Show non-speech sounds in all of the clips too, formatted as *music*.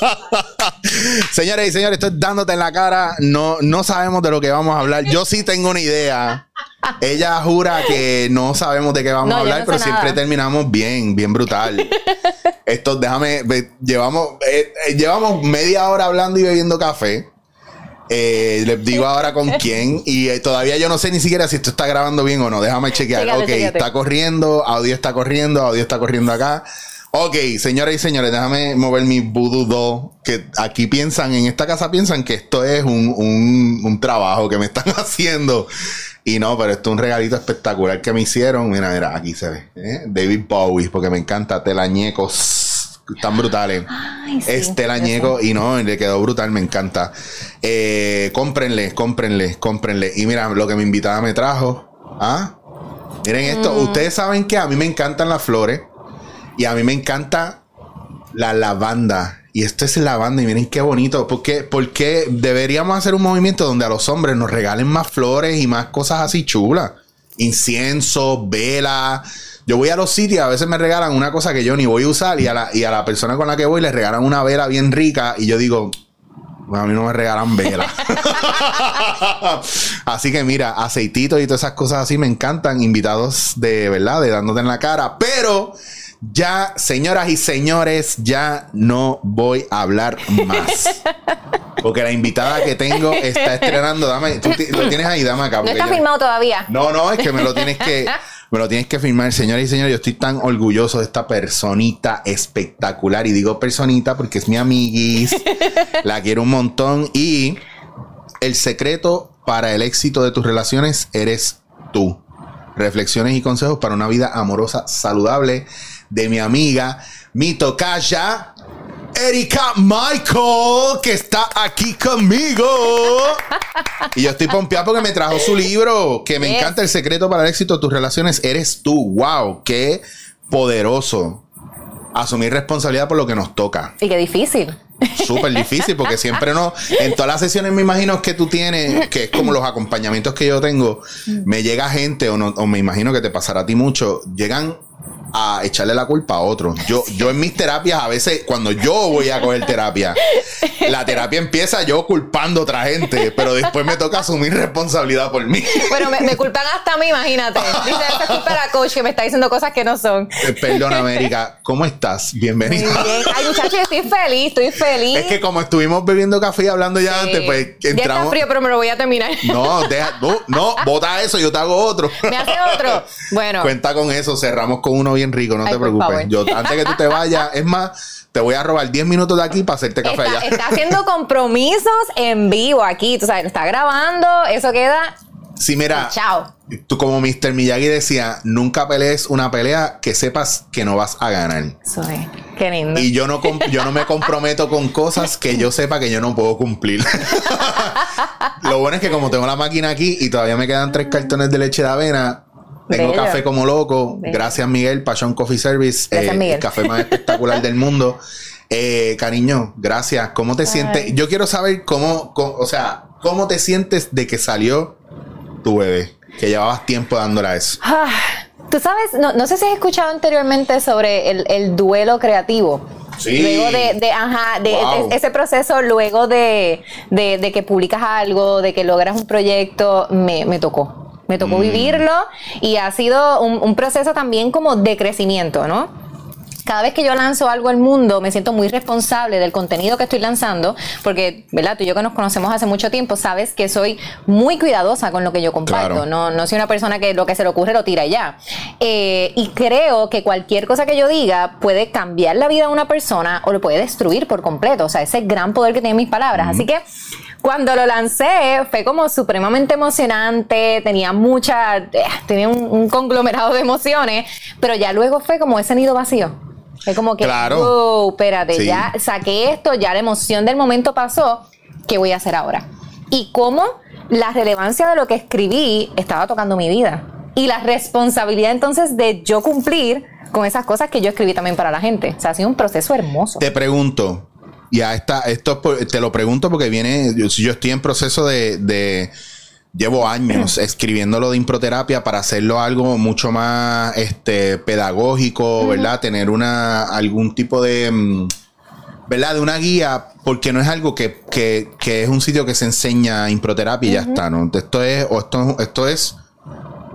*laughs* Señores y señores, estoy dándote en la cara. No, no sabemos de lo que vamos a hablar. Yo sí tengo una idea. Ella jura que no sabemos de qué vamos No, a hablar, no pero siempre nada. terminamos bien, bien brutal. *laughs* Esto, déjame, ve, llevamos, eh, eh, llevamos media hora hablando y bebiendo café. Eh, les digo ahora con *laughs* quién y eh, todavía yo no sé ni siquiera si esto está grabando bien o no. Déjame chequear. Chécate, ok, chécate. está corriendo, audio está corriendo, audio está corriendo acá. Ok, señoras y señores, déjame mover mi voodoo Que aquí piensan, en esta casa piensan que esto es un, un- un trabajo que me están *laughs* haciendo. Y no, pero esto es un regalito espectacular que me hicieron. Mira, mira, aquí se ve. ¿eh? David Bowie, porque me encanta telañecos. Están brutales. Ay, sí, es telañeco y no, le quedó brutal, me encanta. Eh, cómprenle, cómprenle, cómprenle. Y mira lo que mi invitada me trajo. ¿Ah? Miren esto. Mm. Ustedes saben que a mí me encantan las flores. Y a mí me encanta la lavanda. Y esto es lavanda. Y miren qué bonito. ¿Por qué, por qué deberíamos hacer un movimiento donde a los hombres nos regalen más flores y más cosas así chulas? Incienso, vela. Yo voy a los sitios, a veces me regalan una cosa que yo ni voy a usar. Y a la, y a la persona con la que voy le regalan una vela bien rica. Y yo digo. "Bueno, a mí no me regalan vela. *laughs* así que mira, aceititos y todas esas cosas así me encantan. Invitados de verdad, de dándote en la cara. Pero ya, señoras y señores, ya no voy a hablar más. *laughs* Porque la invitada que tengo está estrenando. Dame, tú lo tienes ahí, dame acá. No está firmado todavía. no, no, es que me lo tienes que, me lo tienes que firmar, señores y señores. Yo estoy tan orgulloso de esta personita espectacular. Y digo personita porque es mi amiguis. la quiero un montón. Y el secreto para el éxito de tus relaciones eres tú. Reflexiones y consejos para una vida amorosa saludable de mi amiga, mi tocaya, Erika Michael, que está aquí conmigo. Y yo estoy pompeado porque me trajo su libro, que me encanta el secreto para el éxito de tus relaciones. Eres tú. Wow, qué poderoso. Asumir responsabilidad por lo que nos toca. Y qué difícil. Súper difícil porque siempre no. En todas las sesiones me imagino que tú tienes, que es como los acompañamientos que yo tengo, me llega gente, o, no, o me imagino que te pasará a ti mucho, llegan a echarle la culpa a otros. Yo, yo en mis terapias, a veces, cuando yo voy a coger terapia, la terapia empieza yo culpando a otra gente, pero después me toca asumir responsabilidad por mí. Bueno, me, me culpan hasta a mí, imagínate. Dice, esa es culpa de la coach que me está diciendo cosas que no son. Eh, Perdona, América, ¿cómo estás? Muy Bienvenida. bien. Ay, muchachos, estoy feliz, estoy feliz. Es que como estuvimos bebiendo café y hablando ya Sí. antes, pues Ya está entramos. frío, pero me lo voy a terminar. No, deja, no, no, bota eso, yo te hago otro. ¿Me hace otro? *laughs* Bueno. Cuenta con eso, cerramos con uno bien rico, no Ay, te preocupes. Yo, antes que tú te vayas, es más, te voy a robar 10 minutos de aquí para hacerte café Está, allá. está haciendo compromisos en vivo aquí. Tú sabes, lo está grabando. Eso queda. Sí, mira, Chao. tú como Mr. Miyagi decía, nunca pelees una pelea que sepas que no vas a ganar. Eso es. Qué lindo. Y yo no, yo no me comprometo con cosas que yo sepa que yo no puedo cumplir. *laughs* Lo bueno es que como tengo la máquina aquí y todavía me quedan tres cartones de leche de avena, tengo Bello. café como loco. Bello. Gracias Miguel, Passion Coffee Service, Gracias, eh, Miguel. el café más *laughs* espectacular del mundo. Eh, cariño, gracias. ¿Cómo te sientes? Yo quiero saber cómo, cómo- o sea, cómo te sientes de que salió tu bebé, que llevabas tiempo dándole a eso. Ah, Tú sabes, no, no sé si has escuchado anteriormente sobre el, el duelo creativo. Sí. Luego de, de, ajá, de Wow. de- ese proceso, luego de, que publicas algo, de que logras un proyecto, me, me tocó. Me tocó Mm. vivirlo y ha sido un, un proceso también como de crecimiento, ¿no? Cada vez que yo lanzo algo al mundo, me siento muy responsable del contenido que estoy lanzando, porque, ¿verdad? Tú y yo que nos conocemos hace mucho tiempo, sabes que soy muy cuidadosa con lo que yo comparto. Claro. No, no soy una persona que lo que se le ocurre lo tira y ya. Eh, y creo que cualquier cosa que yo diga puede cambiar la vida de una persona o lo puede destruir por completo. O sea, ese gran poder que tienen mis palabras. Así que cuando lo lancé fue como supremamente emocionante, tenía mucha, eh, tenía un, un conglomerado de emociones, pero ya luego fue como ese nido vacío. Fue como que, Claro. wow, espérate, Sí. ya saqué esto, ya la emoción del momento pasó, ¿qué voy a hacer ahora? Y cómo la relevancia de lo que escribí estaba tocando mi vida. Y la responsabilidad entonces de yo cumplir con esas cosas que yo escribí también para la gente. O sea, ha sido un proceso hermoso. Te pregunto, y a esta, esto te lo pregunto porque viene, yo, yo estoy en proceso de, de- llevo años *clears throat* escribiéndolo de improterapia para hacerlo algo mucho más este pedagógico, ¿verdad? Tener una algún tipo de mm, ¿verdad? De una guía, porque no es algo que, que, que es un sitio que se enseña improterapia y ya está, ¿no? Esto es, o esto, esto es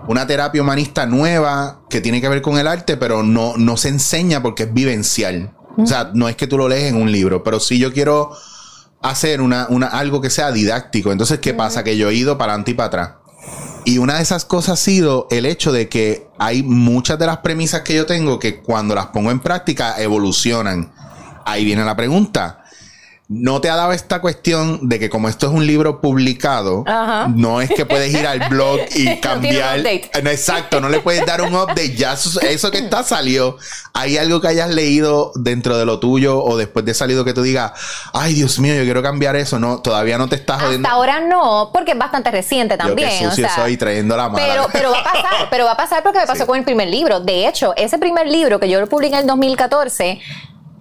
una terapia humanista nueva que tiene que ver con el arte, pero no, no se enseña porque es vivencial. O sea, no es que tú lo lees en un libro, pero sí yo quiero hacer una, una, algo que sea didáctico. Entonces, ¿qué pasa? Que yo he ido para adelante y para atrás. Y una de esas cosas ha sido el hecho de que hay muchas de las premisas que yo tengo que cuando las pongo en práctica evolucionan. Ahí viene la pregunta. ¿No te ha dado esta cuestión de que como esto es un libro publicado, Ajá. no es que puedes ir al blog *laughs* No y tiene un cambiar... No, Exacto, no le puedes dar un update. Ya eso, eso que está salió. ¿Hay algo que hayas leído dentro de lo tuyo o después de salido que tú digas, ay Dios mío, yo quiero cambiar eso? No, todavía no te estás jodiendo. Hasta ahora no, porque es bastante reciente Yo también. que o sucio sea, soy trayendo la mala. Pero, pero va a pasar, pero va a pasar porque me pasó Sí. con el primer libro. De hecho, ese primer libro que yo lo publiqué en el 2014,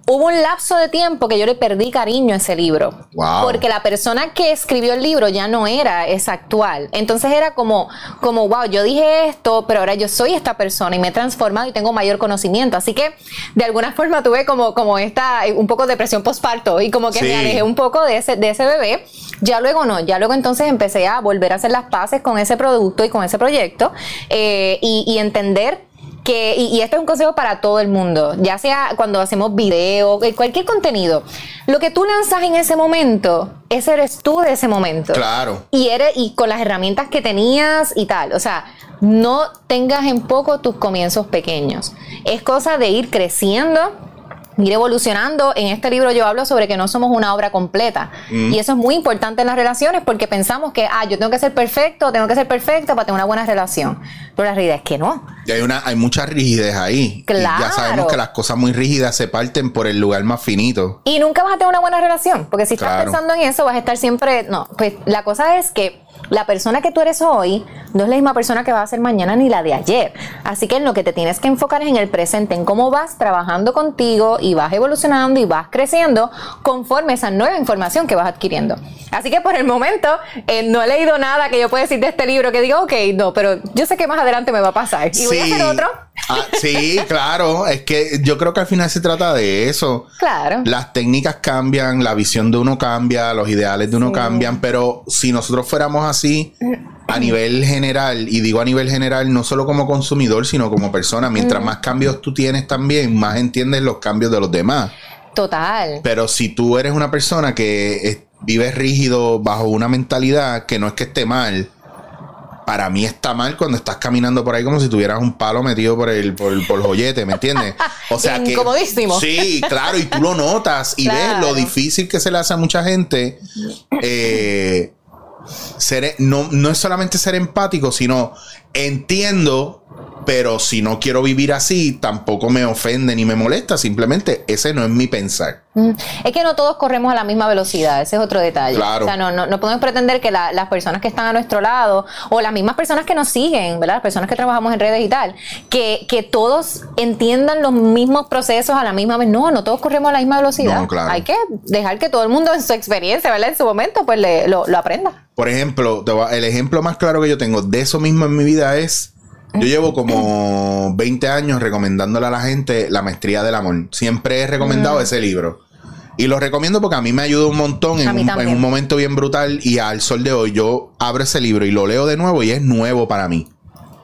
hubo un lapso de tiempo que yo le perdí cariño a ese libro. Wow. Porque la persona que escribió el libro ya no era esa actual. Entonces era como, como, wow, yo dije esto, pero ahora yo soy esta persona y me he transformado y tengo mayor conocimiento. Así que de alguna forma tuve como, como esta, un poco de depresión postparto y como que Sí. me alejé un poco de ese, de ese bebé. Ya luego no, ya luego entonces empecé a volver a hacer las paces con ese producto y con ese proyecto eh, y, y entender que, y, y esto es un consejo para todo el mundo, ya sea cuando hacemos video, eh, cualquier contenido, lo que tú lanzas en ese momento, ese eres tú de ese momento. Claro. Y eres, y con las herramientas que tenías y tal. O sea, no tengas en poco tus comienzos pequeños. Es cosa de ir creciendo ir evolucionando. En este libro yo hablo sobre que no somos una obra completa. Mm. Y eso es muy importante en las relaciones porque pensamos que, ah, yo tengo que ser perfecto, tengo que ser perfecta para tener una buena relación. Pero la realidad es que no. Y hay, una, hay mucha rigidez ahí. Y ya Claro. sabemos que las cosas muy rígidas se parten por el lugar más finito. Y nunca vas a tener una buena relación, porque si estás Claro. pensando en eso, vas a estar siempre. No, pues la cosa es que la persona que tú eres hoy no es la misma persona que vas a ser mañana ni la de ayer. Así que en lo que te tienes que enfocar es en el presente, en cómo vas trabajando contigo y vas evolucionando y vas creciendo conforme esa nueva información que vas adquiriendo. Así que por el momento eh, no he leído nada que yo pueda decir de este libro que diga, ok, no, pero yo sé que más adelante me va a pasar. Y voy a hacer otro. Ah, sí, claro. Es que yo creo que al final se trata de eso. Claro. Las técnicas cambian, la visión de uno cambia, los ideales de uno Sí. cambian, pero si nosotros fuéramos así a nivel general, y digo a nivel general, no solo como consumidor, sino como persona, mientras más cambios tú tienes también, más entiendes los cambios de los demás. Total. Pero si tú eres una persona que es- vives rígido bajo una mentalidad que no es que esté mal, para mí está mal cuando estás caminando por ahí como si tuvieras un palo metido por el, por el, por el joyete, ¿me entiendes? O sea *laughs* que. Incomodísimo. Sí, claro, y tú lo notas y ves lo difícil que se le hace a mucha gente. eh, ser, no, no es solamente ser empático, sino entiendo, pero si no quiero vivir así, tampoco me ofende ni me molesta. Simplemente ese no es mi pensar. Mm, Es que no todos corremos a la misma velocidad, ese es otro detalle. Claro. O sea, no, no, no podemos pretender que la- las personas que están a nuestro lado o las mismas personas que nos siguen, ¿verdad? Las personas que trabajamos en redes y tal, que, que todos entiendan los mismos procesos a la misma vez. No, no todos corremos a la misma velocidad. No, claro. Hay que dejar que todo el mundo en su experiencia, ¿verdad? En su momento, pues le- lo, lo aprenda. Por ejemplo, el ejemplo más claro que yo tengo de eso mismo en mi vida es, yo llevo como 20 años recomendándole a la gente la maestría del amor. Siempre he recomendado ese libro. Y lo recomiendo porque a mí me ayuda un montón en un, también. en un momento bien brutal y al sol de hoy yo abro ese libro y lo leo de nuevo y es nuevo para mí.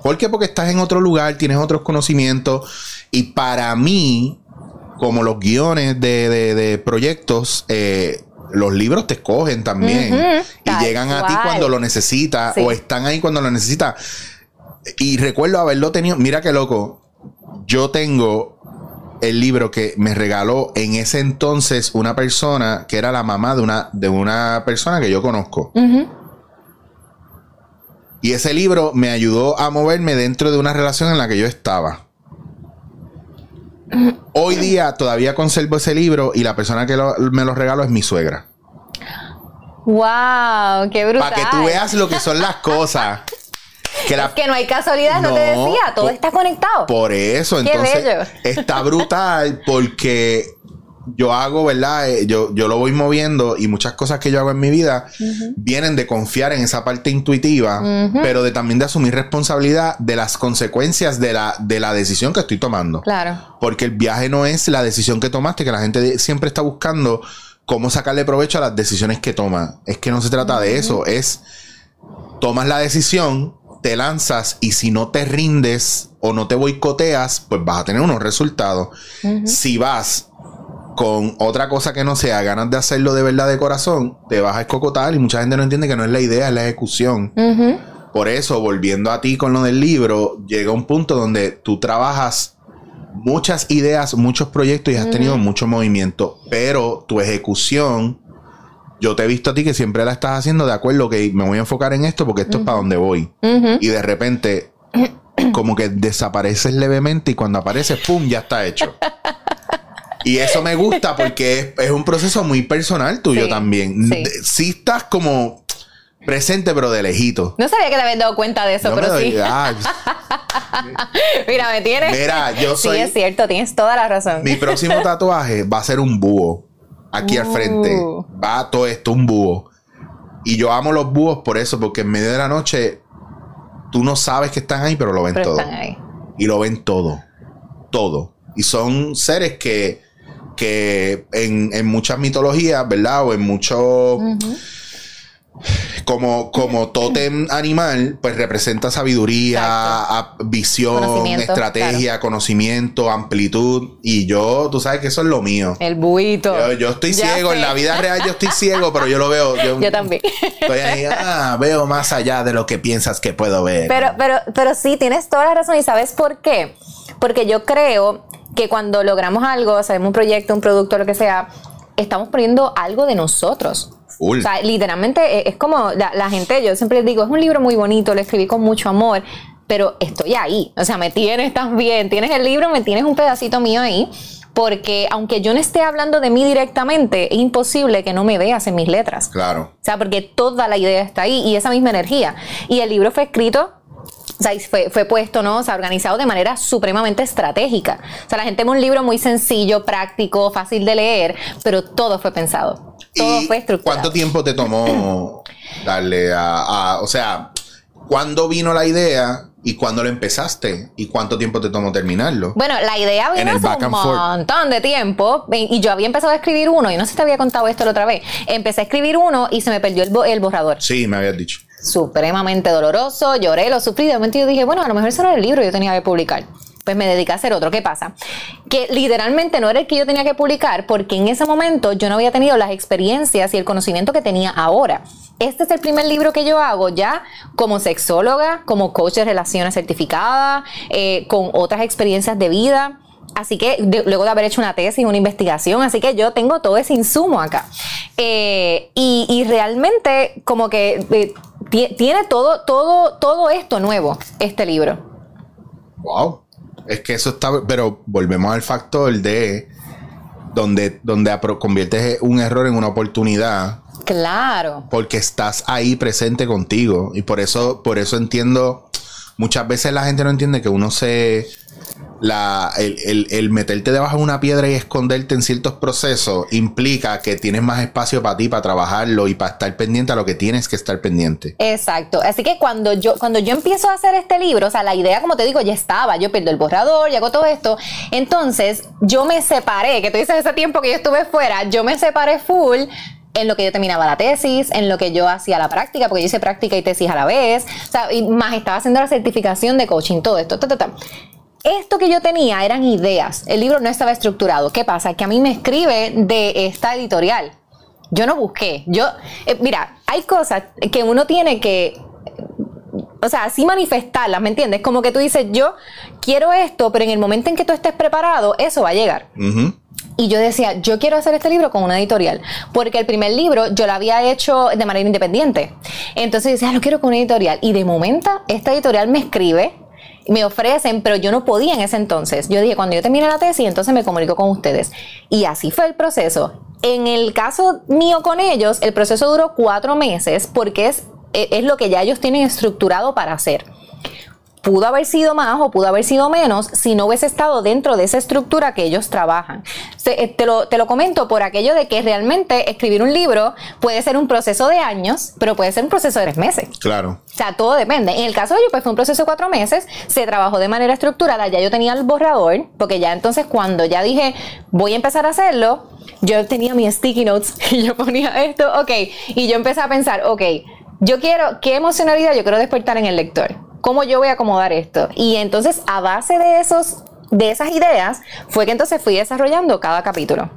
¿Por qué? Porque estás en otro lugar, tienes otros conocimientos y para mí, como los guiones de, de- de proyectos, eh, los libros te escogen también y tal llegan a ti cual. cuando lo necesitas Sí. o están ahí cuando lo necesitas. Y recuerdo haberlo tenido, mira qué loco, yo tengo el libro que me regaló en ese entonces una persona que era la mamá de una, de una persona que yo conozco. Y ese libro me ayudó a moverme dentro de una relación en la que yo estaba. Hoy día todavía conservo ese libro y la persona que lo- me lo regaló es mi suegra. ¡Wow! ¡Qué brutal! Para que tú veas lo que son las cosas. Que la, Es que no hay casualidad, no, te decía, todo por- está conectado. Por eso, entonces, bello. está brutal porque yo hago, ¿verdad? Eh, yo, yo lo voy moviendo y muchas cosas que yo hago en mi vida vienen de confiar en esa parte intuitiva, pero de también de asumir responsabilidad de las consecuencias de la, de la decisión que estoy tomando. Claro. Porque el viaje no es la decisión que tomaste, que la gente siempre está buscando cómo sacarle provecho a las decisiones que toma. Es que no se trata de eso, es tomas la decisión, te lanzas y si no te rindes o no te boicoteas, pues vas a tener unos resultados. Si vas con otra cosa que no sea ganas de hacerlo de verdad de corazón, te vas a escocotar y mucha gente no entiende que no es la idea, es la ejecución. Por eso, volviendo a ti con lo del libro, llega un punto donde tú trabajas muchas ideas, muchos proyectos y has tenido mucho movimiento, pero tu ejecución, yo te he visto a ti que siempre la estás haciendo de acuerdo que me voy a enfocar en esto porque esto es para donde voy. Y de repente, *clears throat* como que desapareces levemente y cuando apareces, ¡pum!, ya está hecho. Y eso me gusta porque es, un proceso muy personal tuyo también. Sí. estás como presente, pero de lejito. No sabía que te habías dado cuenta de eso, pero sí. *laughs* Mira, me tienes. Mira, yo soy. Sí, es cierto, tienes toda la razón. Mi próximo tatuaje va a ser un búho. Aquí al frente. Uh. Va todo esto, un búho. Y yo amo los búhos por eso, porque en medio de la noche tú no sabes que están ahí, pero lo ven todo. Están ahí. Y lo ven todo. Todo. Y son seres que que en, en muchas mitologías, ¿verdad? O en muchos... Como, como tótem *laughs* animal, pues representa sabiduría, visión, estrategia, conocimiento, amplitud. Y yo, tú sabes que eso es lo mío. El buito. Yo, estoy ciego, en la vida real yo estoy ciego, pero yo lo veo. *laughs* Yo, también. Estoy ahí, ah, veo más allá de lo que piensas que puedo ver. Pero, pero, pero sí, tienes toda la razón. ¿Y sabes por qué? Porque yo creo que cuando logramos algo, sabemos un proyecto, un producto, lo que sea, estamos poniendo algo de nosotros. O sea, literalmente eh, es como la, gente, yo siempre les digo, es un libro muy bonito, lo escribí con mucho amor, pero estoy ahí. O sea, me tienes también, tienes el libro, me tienes un pedacito mío ahí. Porque aunque yo no esté hablando de mí directamente, es imposible que no me veas en mis letras. Claro. O sea, porque toda la idea está ahí y esa misma energía. Y el libro fue escrito o sea, fue, fue, puesto, ¿no? O sea, organizado de manera supremamente estratégica. O sea, la gente ve un libro muy sencillo, práctico, fácil de leer, pero todo fue pensado. Todo fue estructurado. ¿Cuánto tiempo te tomó *clears throat* darle a, o sea, ¿cuándo vino la idea y cuándo lo empezaste y cuánto tiempo te tomó terminarlo? Bueno, la idea vino hace un montón de tiempo y yo había empezado a escribir uno y no sé si te había contado esto la otra vez. Empecé a escribir uno y se me perdió el, el borrador. Sí, me habías dicho supremamente doloroso, lloré, lo sufrí, de momento yo dije, bueno, a lo mejor ese era el libro que yo tenía que publicar. Pues me dediqué a hacer otro. ¿Qué pasa? Que literalmente no era el que yo tenía que publicar porque en ese momento yo no había tenido las experiencias y el conocimiento que tenía ahora. Este es el primer libro que yo hago ya como sexóloga, como coach de relaciones certificada, eh, con otras experiencias de vida. Así que luego de haber hecho una tesis, una investigación, así que yo tengo todo ese insumo acá. Eh, y, realmente como que eh, tiene todo, todo, todo esto nuevo, este libro. Wow. Es que eso está, pero volvemos al factor de donde, donde conviertes un error en una oportunidad. Claro. Porque estás ahí presente contigo. Y por eso, por eso entiendo, muchas veces la gente no entiende que uno se la, el, meterte debajo de una piedra y esconderte en ciertos procesos implica que tienes más espacio para ti, para trabajarlo y para estar pendiente a lo que tienes que estar pendiente. Exacto. Así que cuando yo, cuando yo empiezo a hacer este libro, o sea, la idea, como te digo, ya estaba. Yo pierdo el borrador, y hago todo esto. Entonces, yo me separé, que tú dices ese tiempo que yo estuve fuera, yo me separé full en lo que yo terminaba la tesis, en lo que yo hacía la práctica, porque yo hice práctica y tesis a la vez, o sea, y más estaba haciendo la certificación de coaching, todo esto, esto que yo tenía eran ideas. El libro no estaba estructurado. ¿Qué pasa? Que a mí me escribe de esta editorial. Yo no busqué. Yo, eh, mira, hay cosas que uno tiene que o sea, así manifestarlas, ¿me entiendes? Como que tú dices, yo quiero esto, pero en el momento en que tú estés preparado, eso va a llegar. Y yo decía, yo quiero hacer este libro con una editorial, porque el primer libro yo lo había hecho de manera independiente. Entonces yo decía, ah, lo quiero con una editorial. Y de momento, esta editorial me escribe me ofrecen, pero yo no podía en ese entonces. Yo dije, cuando yo termine la tesis, entonces me comunico con ustedes. Y así fue el proceso. En el caso mío con ellos, el proceso duró cuatro meses porque es, e, es lo que ya ellos tienen estructurado para hacer. Pudo haber sido más o pudo haber sido menos si no hubiese estado dentro de esa estructura que ellos trabajan. Eh, te, lo, te lo comento por aquello de que realmente escribir un libro puede ser un proceso de años, pero puede ser un proceso de tres meses. Claro. O sea, todo depende. En el caso de ellos, pues fue un proceso de cuatro meses, se trabajó de manera estructurada, ya yo tenía el borrador, porque ya entonces cuando ya dije, voy a empezar a hacerlo, yo tenía mis sticky notes *laughs* y yo ponía esto, ok, y yo empecé a pensar, ok, yo quiero, ¿qué emocionalidad yo quiero despertar en el lector? ¿Cómo yo voy a acomodar esto? Y entonces, a base de esos, de esas ideas, fue que entonces fui desarrollando cada capítulo.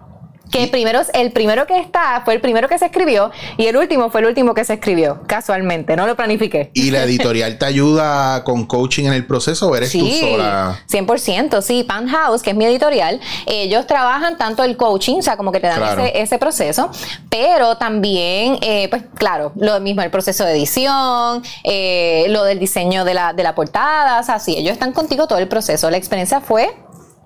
Que primero, el primero que está fue el primero que se escribió y el último fue el último que se escribió, casualmente, no lo planifiqué. ¿Y la *laughs* editorial te ayuda con coaching en el proceso o eres tú sola? 100%, sí. Pan House, que es mi editorial, ellos trabajan tanto el coaching, o sea, como que te dan ese, proceso, pero también, eh, pues claro, lo mismo, el proceso de edición, eh, lo del diseño de la, de la portada, o sea, sí, ellos están contigo todo el proceso. La experiencia fue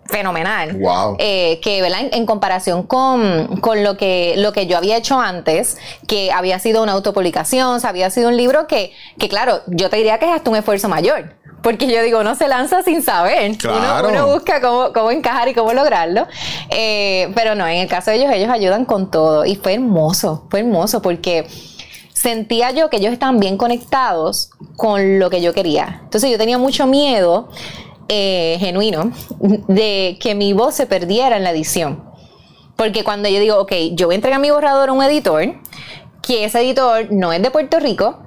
fenomenal. Wow. Eh, que, ¿verdad? En, comparación con, con, lo, que, lo que yo había hecho antes, que había sido una autopublicación, o había sido un libro que, que, claro, yo te diría que es hasta un esfuerzo mayor. Porque yo digo, uno se lanza sin saber. Claro. Uno, busca cómo, cómo, encajar y cómo lograrlo. Eh, pero no, en el caso de ellos, ellos ayudan con todo. Y fue hermoso, fue hermoso porque sentía yo que ellos estaban bien conectados con lo que yo quería. Entonces yo tenía mucho miedo eh, genuino de que mi voz se perdiera en la edición. Porque cuando yo digo, ok, yo voy a mi borrador a un editor, que ese editor no es de Puerto Rico,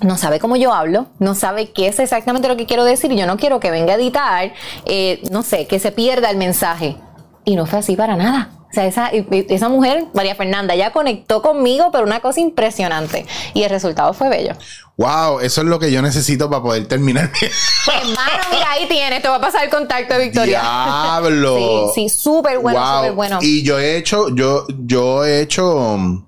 no sabe cómo yo hablo, no sabe qué es exactamente lo que quiero decir y yo no quiero que venga a editar, eh, no sé, que se pierda el mensaje. Y no fue así para nada. O sea, esa, esa mujer, María Fernanda, ya conectó conmigo, pero una cosa impresionante. Y el resultado fue bello. Wow, eso es lo que yo necesito para poder terminar. *laughs* Hermano, mira, ahí tienes. Te va a pasar el contacto de Victoria. Diablo. sí, sí, súper bueno, súper bueno. Y yo he hecho, yo, yo he hecho um,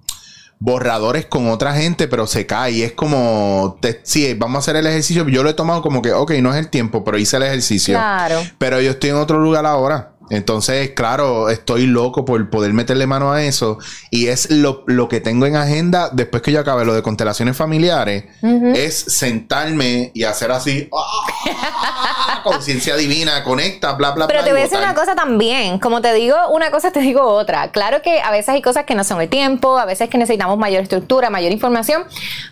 borradores con otra gente, pero se cae. Y es como, sí, vamos a hacer el ejercicio. Yo lo he tomado como que, ok, no es el tiempo, pero hice el ejercicio. Claro. Pero yo estoy en otro lugar ahora. Entonces, claro, estoy loco por poder meterle mano a eso. Y es lo, que tengo en agenda después que yo acabe lo de constelaciones familiares. Es sentarme y hacer así. ¡ah! Conciencia divina, conecta, bla, bla, Pero bla. te voy a decir una cosa también. Como te digo una cosa, te digo otra. Claro que a veces hay cosas que no son el tiempo, a veces que necesitamos mayor estructura, mayor información.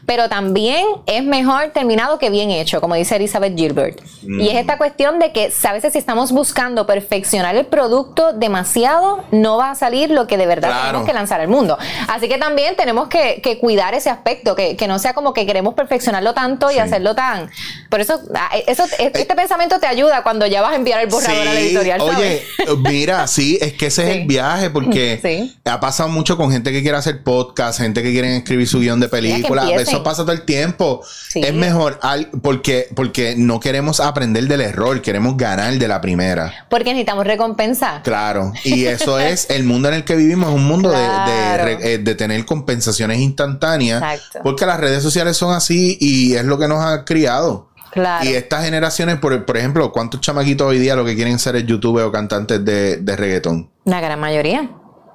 Pero también es mejor terminado que bien hecho, como dice Elizabeth Gilbert. Y es esta cuestión de que a veces si estamos buscando perfeccionar el producto demasiado, no va a salir lo que de verdad tenemos que lanzar al mundo. Así que también tenemos que, cuidar ese aspecto, que, no sea como que queremos perfeccionarlo tanto y hacerlo tan. Por eso, ah, eso este, este pensamiento te ayuda cuando ya vas a enviar el borrador a la editorial. Oye, mira, sí, es que ese es el viaje, porque *laughs* ha pasado mucho con gente que quiere hacer podcast, gente que quiere escribir su guion de película. Eso pasa todo el tiempo. Es mejor porque, porque no queremos aprender del error, queremos ganar de la primera. Porque necesitamos recompensar Claro, y eso *laughs* es el mundo en el que vivimos, es un mundo eh, de, tener compensaciones instantáneas, porque las redes sociales son así y es lo que nos ha criado. Claro. Y estas generaciones, por, por ejemplo, ¿cuántos chamaquitos hoy día lo que quieren ser es YouTube o cantantes de, reggaetón? La gran mayoría.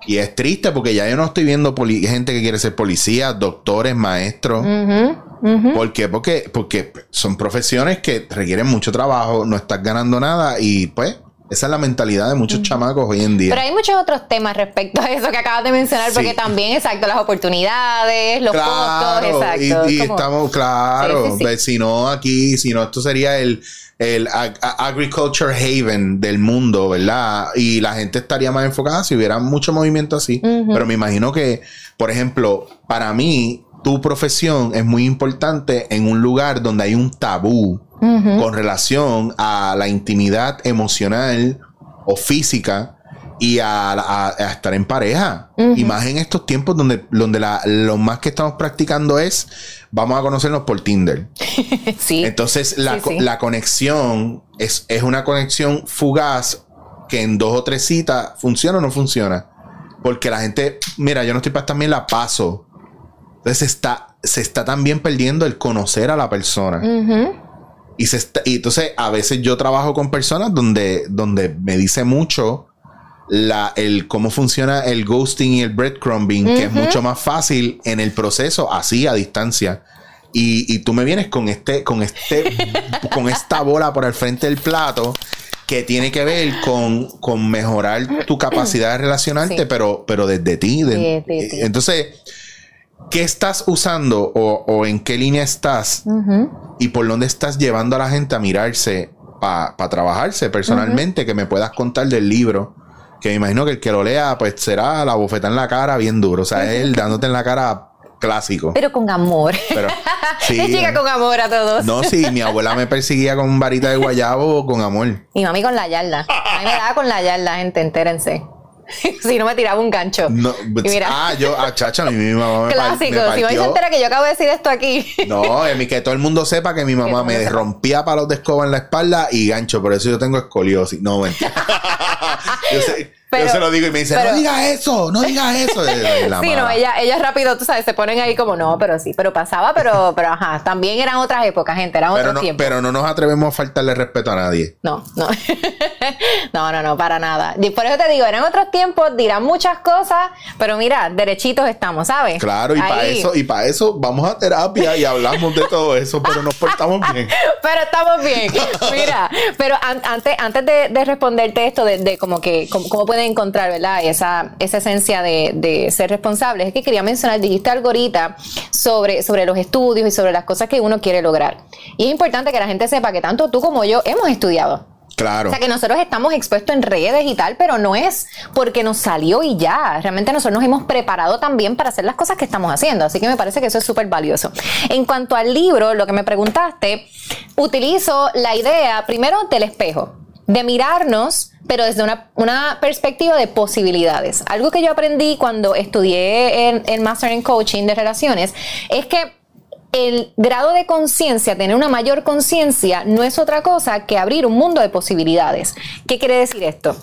Y es triste porque ya yo no estoy viendo gente que quiere ser policía, doctores, maestros. ¿Por qué? Porque, porque son profesiones que requieren mucho trabajo, no estás ganando nada y pues esa es la mentalidad de muchos chamacos hoy en día. Pero hay muchos otros temas respecto a eso que acabas de mencionar, porque también, exacto, las oportunidades, los costos, exacto. Y, estamos, claro, si no aquí, si no, esto sería el, el agriculture haven del mundo, ¿verdad? Y la gente estaría más enfocada si hubiera mucho movimiento así. Pero me imagino que, por ejemplo, para mí, tu profesión es muy importante en un lugar donde hay un tabú con relación a la intimidad emocional o física y a, estar en pareja. Y más en estos tiempos donde, donde lo más que estamos practicando es vamos a conocernos por Tinder. *laughs* sí. Entonces la, la conexión es, es, una conexión fugaz que en dos o tres citas funciona o no funciona. Porque la gente, mira, yo no estoy para también la paso. Entonces está, se está también perdiendo el conocer a la persona. Y, se y entonces a veces yo trabajo con personas donde, donde me dice mucho la, el cómo funciona el ghosting y el breadcrumbing, que es mucho más fácil en el proceso, así a distancia. Y, y tú me vienes con este, con este, *laughs* con esta bola por el frente del plato que tiene que ver con, con mejorar tu capacidad de relacionarte, Sí. pero, pero desde ti. de- Desde ti. Entonces, ¿qué estás usando o, o en qué línea estás y por dónde estás llevando a la gente a mirarse para trabajarse personalmente? Que me puedas contar del libro. Que me imagino que el que lo lea, pues será la bofeta en la cara bien duro. O sea, él dándote en la cara clásico. Pero con amor. Pero sí. *laughs* Es chica con amor a todos. No, sí, mi abuela me perseguía con varita de guayabo con amor. Y mami con la yarda. A mí me daba con la yarda, gente, entérense. *laughs* si no me tiraba un gancho. No, Y mira, ah, yo, ah, chacha, mi, mi mamá me, clásico. me Si mami se entera que yo acabo de decir esto aquí. No, es mi- que todo el mundo sepa que mi mamá me rompía palos de escoba en la espalda y gancho, por eso yo tengo escoliosis. No, mentira. *laughs* *laughs* yo, sé- Pero- yo se lo digo y me dice, pero- no digas eso, no digas eso. *laughs* La sí, no, mala. ella, ellas rápido, tú sabes, se ponen ahí como no, pero sí, pero pasaba, pero, *laughs* pero ajá, también eran otras épocas, gente, eran otros no, tiempos. pero no nos atrevemos a faltarle respeto a nadie. No, no. *laughs* no, no, no, para nada. Y por eso te digo, eran otros tiempos, dirán muchas cosas, pero mira, derechitos estamos, ¿sabes? Claro, y para eso, y para eso vamos a terapia y hablamos de todo eso, pero nos portamos bien. Pero estamos bien. Mira, pero an- antes, antes de, de responderte esto de, de como que cómo, cómo pueden encontrar, ¿verdad? Esa, esa esencia de, de ser responsables, es que quería mencionar, dijiste algo ahorita sobre, sobre los estudios y sobre las cosas que uno quiere lograr. Y es importante que la gente sepa que tanto tú como yo hemos estudiado. Claro. O sea que nosotros estamos expuestos en redes y tal, pero no es porque nos salió y ya. Realmente nosotros nos hemos preparado también para hacer las cosas que estamos haciendo. Así que me parece que eso es súper valioso. En cuanto al libro, lo que me preguntaste, utilizo la idea primero del espejo, de mirarnos, pero desde una, una perspectiva de posibilidades. Algo que yo aprendí cuando estudié en, en Master en Coaching de Relaciones es que el grado de conciencia, tener una mayor conciencia, no es otra cosa que abrir un mundo de posibilidades. ¿Qué quiere decir esto?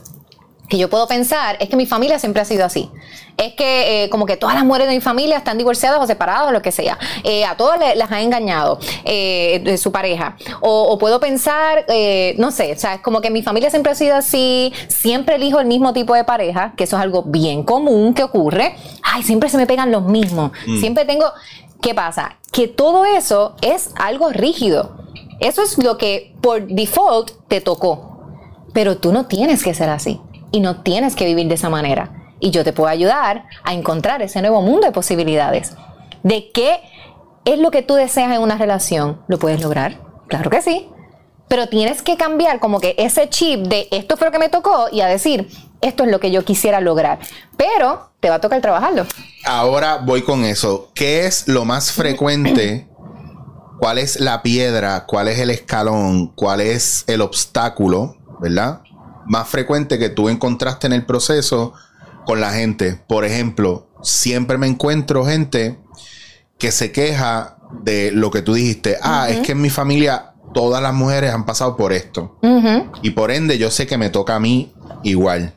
Que yo puedo pensar, es que mi familia siempre ha sido así. Es que eh, como que todas las mujeres de mi familia están divorciadas o separadas o lo que sea. Eh, a todas le- las ha engañado eh, de su pareja. O, o puedo pensar, no sé, o sea, es como que mi familia siempre ha sido así, siempre elijo el mismo tipo de pareja, que eso es algo bien común que ocurre. Ay, siempre se me pegan los mismos. Siempre tengo... ¿Qué pasa? Que todo eso es algo rígido. Eso es lo que por default te tocó. Pero tú no tienes que ser así y no tienes que vivir de esa manera. Y yo te puedo ayudar a encontrar ese nuevo mundo de posibilidades. ¿De qué es lo que tú deseas en una relación? ¿Lo puedes lograr? Claro que sí. Pero tienes que cambiar como que ese chip de esto fue lo que me tocó y a decir, esto es lo que yo quisiera lograr. Pero te va a tocar trabajarlo. Ahora voy con eso. ¿Qué es lo más frecuente? ¿Cuál es la piedra? ¿Cuál es el escalón? ¿Cuál es el obstáculo? ¿Verdad? Más frecuente que tú encontraste en el proceso con la gente. Por ejemplo, siempre me encuentro gente que se queja de lo que tú dijiste. Ah, es que en mi familia todas las mujeres han pasado por esto. Y por ende yo sé que me toca a mí igual.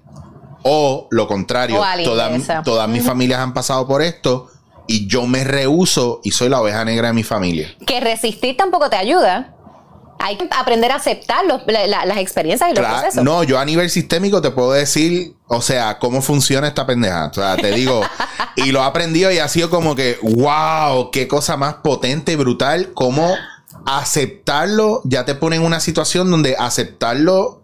O lo contrario, O toda- todas mis familias han pasado por esto y yo me rehuso y soy la oveja negra de mi familia. que resistir tampoco te ayuda. Hay que aprender a aceptar los- la- la- las experiencias y los Claro, procesos. no, yo a nivel sistémico te puedo decir, o sea, cómo funciona esta pendeja. O sea, te digo, y lo he aprendido y ha sido como que, wow, qué cosa más potente y brutal, cómo aceptarlo ya te pone en una situación donde aceptarlo,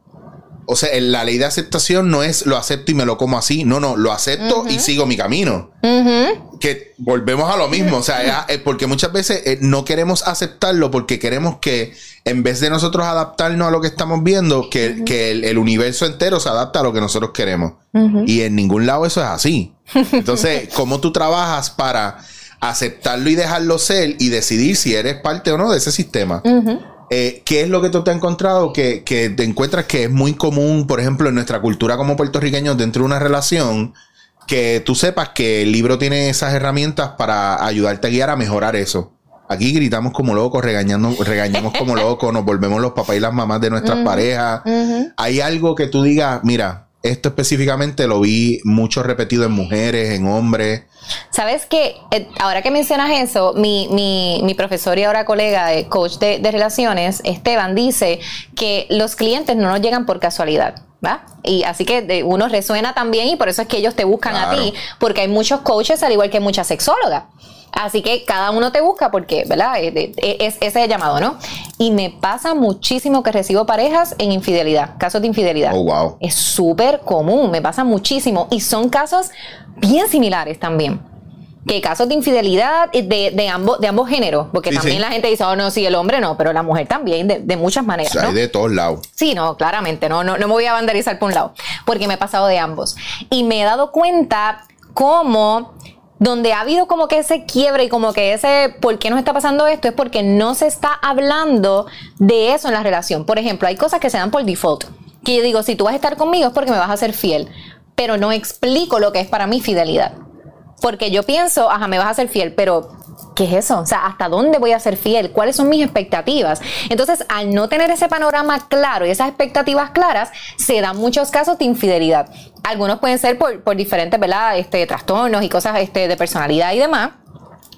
o sea, la ley de aceptación no es lo acepto y me lo como así, no, no, lo acepto y sigo mi camino. Que volvemos a lo mismo, o sea, eh, porque muchas veces eh, no queremos aceptarlo porque queremos que en vez de nosotros adaptarnos a lo que estamos viendo, que, que el, el universo entero se adapta a lo que nosotros queremos. Y en ningún lado eso es así. *laughs* Entonces, ¿cómo tú trabajas para aceptarlo y dejarlo ser y decidir si eres parte o no de ese sistema? Eh, ¿Qué es lo que tú te has encontrado que, que te encuentras que es muy común, por ejemplo, en nuestra cultura como puertorriqueños dentro de una relación? que tú sepas que el libro tiene esas herramientas para ayudarte a guiar a mejorar eso. Aquí gritamos como locos, regañando, regañamos como *laughs* locos, nos volvemos los papás y las mamás de nuestras parejas. Hay algo que tú digas, mira, esto específicamente lo vi mucho repetido en mujeres, en hombres. Sabes que ahora que mencionas eso, mi, mi, mi profesor y ahora colega coach de, de relaciones, Esteban, dice que los clientes no nos llegan por casualidad. ¿Va? Y así que de- uno resuena también y por eso es que ellos te buscan a ti, porque hay muchos coaches al igual que muchas sexólogas. Así que cada uno te busca porque, ¿verdad? Eh, Es, ese es el llamado, ¿no? Y me pasa muchísimo que recibo parejas en infidelidad, casos de infidelidad. Oh, wow. Es súper común, me pasa muchísimo. Y son casos bien similares también. Que casos de infidelidad eh, de, de, ambos, de ambos géneros. Porque Sí, también sí. la gente dice, oh, no, sí, el hombre no, pero la mujer también, de, de muchas O maneras. sea, ¿no? hay de todos lados. Sí, no, claramente, no, no, no me voy a vandalizar por un lado, porque me he pasado de ambos. Y me he dado cuenta cómo, donde ha habido como que ese quiebre y como que ese, ¿por qué nos está pasando esto? Es porque no se está hablando de eso en la relación. Por ejemplo, hay cosas que se dan por default, que yo digo, si tú vas a estar conmigo es porque me vas a ser fiel, pero no explico lo que es para mí fidelidad. Porque yo pienso, ajá, me vas a ser fiel, pero ¿qué es eso? O sea, ¿hasta dónde voy a ser fiel? ¿Cuáles son mis expectativas? Entonces, al no tener ese panorama claro y esas expectativas claras, se dan muchos casos de infidelidad. Algunos pueden ser por, por diferentes, ¿verdad? Este, trastornos y cosas este, de personalidad y demás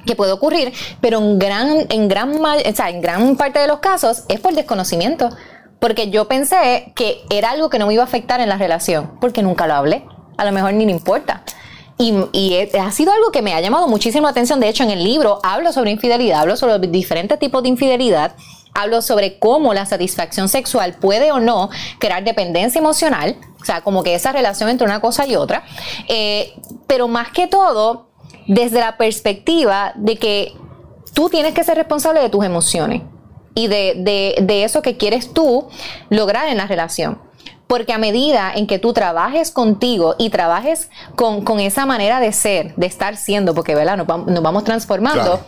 que puede ocurrir, pero en gran, en gran, o sea, en gran parte de los casos es por desconocimiento. Porque yo pensé que era algo que no me iba a afectar en la relación, porque nunca lo hablé. A lo mejor ni me importa. Y, y ha sido algo que me ha llamado muchísimo atención. De hecho, en el libro hablo sobre infidelidad, hablo sobre diferentes tipos de infidelidad, hablo sobre cómo la satisfacción sexual puede o no crear dependencia emocional, o sea, como que esa relación entre una cosa y otra. Eh, pero más que todo, desde la perspectiva de que tú tienes que ser responsable de tus emociones y de, de- de eso que quieres tú lograr en la relación. Porque a medida en que tú trabajes contigo y trabajes con, con esa manera de ser, de estar siendo, porque ¿verdad? Nos, vamos, nos vamos transformando, Claro.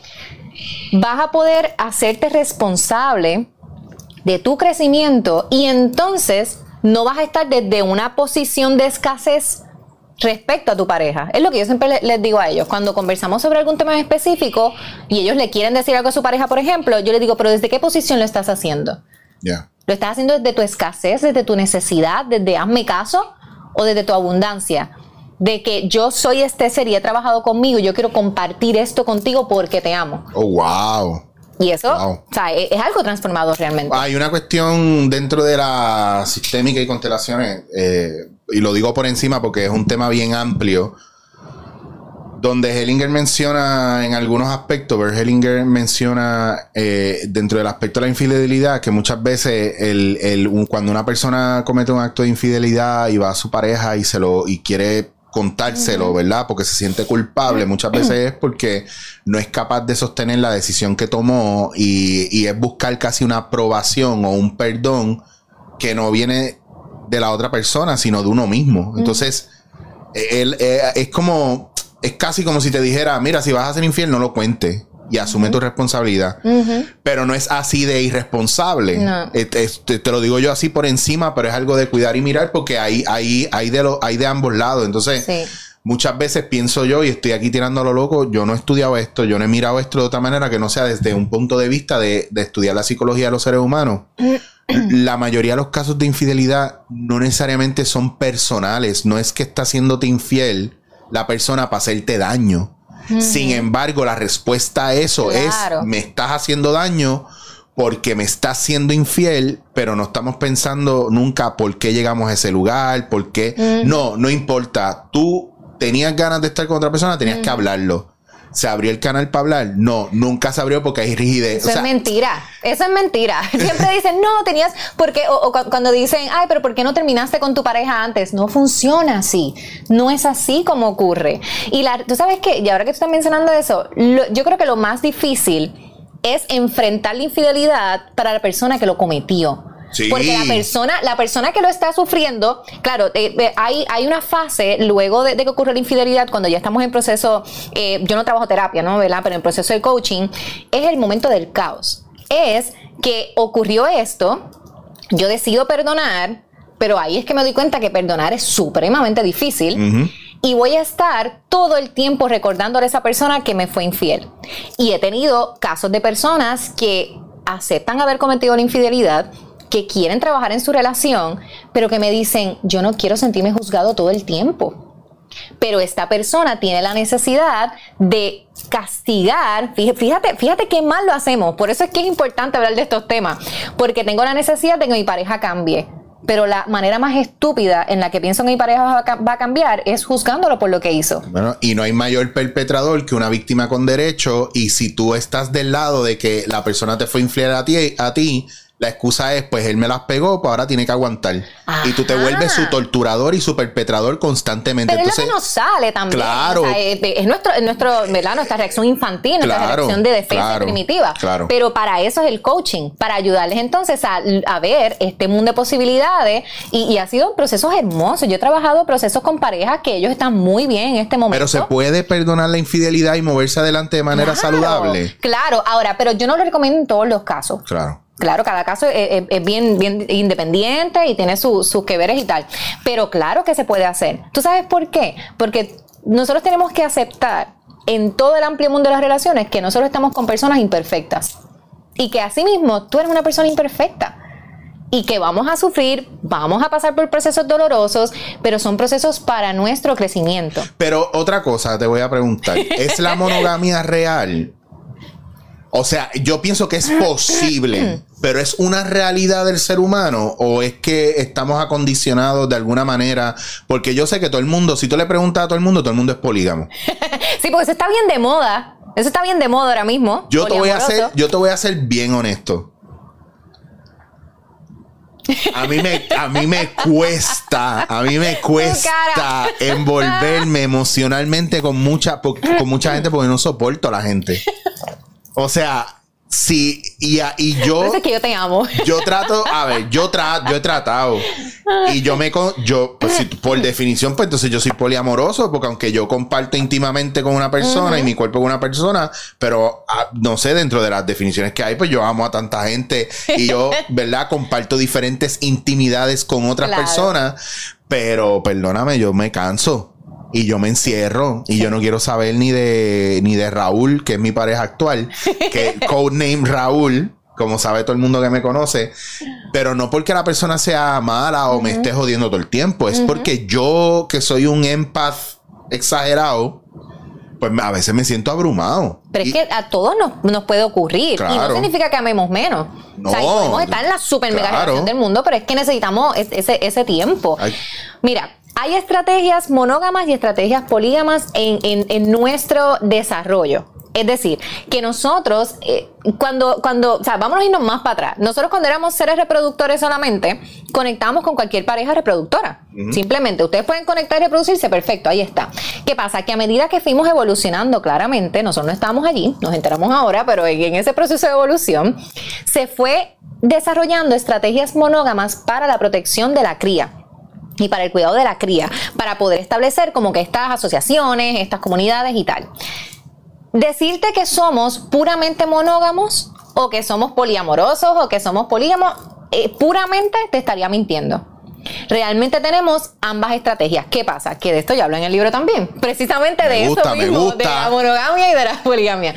vas a poder hacerte responsable de tu crecimiento y entonces no vas a estar desde una posición de escasez respecto a tu pareja. Es lo que yo siempre le- les digo a ellos. Cuando conversamos sobre algún tema en específico y ellos le quieren decir algo a su pareja, por ejemplo, yo les digo, pero ¿desde qué posición lo estás haciendo? Ya. ¿Lo estás haciendo desde tu escasez, desde tu necesidad, desde hazme caso o desde tu abundancia? De que yo soy este ser y he trabajado conmigo yo quiero compartir esto contigo porque te amo. Oh, wow. Y eso, Wow. o sea, es, es algo transformador realmente. Hay una cuestión dentro de la sistémica y constelaciones, eh, y lo digo por encima porque es un tema bien amplio, donde Hellinger menciona en algunos aspectos, Bert Hellinger menciona eh, dentro del aspecto de la infidelidad que muchas veces el, el- un- cuando una persona comete un acto de infidelidad y va a su pareja y se lo y quiere contárselo, ¿verdad? Porque se siente culpable, muchas veces es porque no es capaz de sostener la decisión que tomó y, y es buscar casi una aprobación o un perdón que no viene de la otra persona, sino de uno mismo. Entonces, él, eh, es como, es casi como si te dijera, mira, si vas a ser infiel, no lo cuentes y asume tu responsabilidad. Pero no es así de irresponsable. No. Eh, te, te- te lo digo yo así por encima, pero es algo de cuidar y mirar porque hay, hay, hay, de, lo, hay de ambos lados. Entonces, Sí. muchas veces pienso yo y estoy aquí tirando a lo loco, yo no he estudiado esto, yo no he mirado esto de otra manera que no sea desde un punto de vista de, de estudiar la psicología de los seres humanos. *clears throat* La mayoría de los casos de infidelidad no necesariamente son personales, no es que está haciéndote infiel la persona para hacerte daño. Sin embargo, la respuesta a eso Claro. es, me estás haciendo daño porque me estás siendo infiel, pero no estamos pensando nunca por qué llegamos a ese lugar, por qué. No, no importa. Tú tenías ganas de estar con otra persona, tenías que hablarlo. ¿Se abrió el canal para hablar? No, nunca se abrió porque hay rigidez. Eso O sea, es mentira. Eso es mentira. *laughs* Siempre dicen, no, tenías, porque, o, o cu- cuando dicen, ay, pero ¿por qué no terminaste con tu pareja antes? No funciona así. No es así como ocurre. Y la, tú sabes que, y ahora que tú estás mencionando eso, lo- yo creo que lo más difícil es enfrentar la infidelidad para la persona que lo cometió. Sí. Porque la persona, la persona que lo está sufriendo, claro, eh, eh, hay, hay una fase luego de, de que ocurre la infidelidad, cuando ya estamos en proceso, eh, yo no trabajo terapia, ¿no? ¿verdad? Pero en proceso de coaching, es el momento del caos. Es que ocurrió esto, yo decido perdonar, pero ahí es que me doy cuenta que perdonar es supremamente difícil. Y voy a estar todo el tiempo recordándole a esa persona que me fue infiel. Y he tenido casos de personas que aceptan haber cometido la infidelidad, que quieren trabajar en su relación, pero que me dicen, yo no quiero sentirme juzgado todo el tiempo. Pero esta persona tiene la necesidad de castigar. Fíjate, fíjate, qué mal lo hacemos. Por eso es que es importante hablar de estos temas. Porque tengo la necesidad de que mi pareja cambie. pero la manera más estúpida en la que pienso que mi pareja va a cambiar es juzgándolo por lo que hizo. Bueno, y no hay mayor perpetrador que una víctima con derecho. Y si tú estás del lado de que la persona te fue infiel a ti, a ti la excusa es, pues él me las pegó, pues ahora tiene que aguantar. Y tú te vuelves su torturador y su perpetrador constantemente. Pero Entonces, es lo que nos sale también. Claro. O sea, es, es nuestro, es nuestro, ¿verdad? Nuestra reacción infantil, nuestra Claro, reacción de defensa claro, primitiva. claro. Pero para eso es el coaching, para ayudarles entonces a, a ver este mundo de posibilidades. Y, y ha sido procesos hermosos. Yo he trabajado procesos con parejas que ellos están muy bien en este momento. pero se puede perdonar la infidelidad y moverse adelante de manera Claro, saludable. Claro, ahora, pero yo no lo recomiendo en todos los casos. Claro. Claro, cada caso es, bien, bien independiente y tiene su- sus que veres y tal. Pero claro que se puede hacer. ¿Tú sabes por qué? Porque nosotros tenemos que aceptar en todo el amplio mundo de las relaciones que nosotros estamos con personas imperfectas. Y que asimismo tú eres una persona imperfecta. Y que vamos a sufrir, vamos a pasar por procesos dolorosos, pero son procesos para nuestro crecimiento. Pero otra cosa te voy a preguntar. ¿Es la monogamia real? O sea, yo pienso que es posible, *clears throat* pero ¿es una realidad del ser humano o es que estamos acondicionados de alguna manera? Porque yo sé que todo el mundo, si tú le preguntas a todo el mundo, todo el mundo es polígamo. *laughs* Sí, porque eso está bien de moda. Eso está bien de moda ahora mismo. Yo te voy a hacer, yo te voy a ser bien honesto. A mí me, a mí me cuesta, a mí me cuesta envolverme emocionalmente con mucha, con mucha gente porque no soporto a la gente. O sea, sí, y, yo, Por eso es que yo te amo. yo trato, a ver, yo tra, yo he tratado y yo me, con- yo, pues, si- por definición, pues entonces yo soy poliamoroso porque aunque yo comparto íntimamente con una persona y mi cuerpo con una persona, pero ah, no sé, dentro de las definiciones que hay, pues yo amo a tanta gente y yo, *laughs* ¿verdad? Comparto diferentes intimidades con otras Claro. personas, pero perdóname, yo me canso. Y yo me encierro y yo no quiero saber ni de ni de Raúl, que es mi pareja actual, que *laughs* codename Raúl, como sabe todo el mundo que me conoce, pero no porque la persona sea mala o me esté jodiendo todo el tiempo, es porque yo que soy un empath exagerado, pues a veces me siento abrumado. Pero Y- es que a todos nos, nos puede ocurrir. Y no significa que amemos menos. No, o sea, podemos estar en la super mega claro. relación del mundo, pero es que necesitamos es- ese, ese tiempo. Ay. Mira, hay estrategias monógamas y estrategias polígamas en, en- en nuestro desarrollo. Es decir, que nosotros, eh, cuando, cuando, o sea, vámonos a irnos más para atrás. Nosotros cuando éramos seres reproductores solamente, conectamos con cualquier pareja reproductora. Simplemente, ustedes pueden conectar y reproducirse, perfecto, ahí está. ¿Qué pasa? Que a medida que fuimos evolucionando claramente, nosotros no estábamos allí, nos enteramos ahora, pero en ese proceso de evolución, se fue desarrollando estrategias monógamas para la protección de la cría y para el cuidado de la cría, para poder establecer como que estas asociaciones, estas comunidades y tal. Decirte que somos puramente monógamos o que somos poliamorosos o que somos polígamos, eh, puramente te estaría mintiendo. Realmente tenemos ambas estrategias. ¿Qué pasa? Que de esto ya hablo en el libro también. Precisamente Me de gusta, eso mismo, de la monogamia y de la *laughs* poligamia.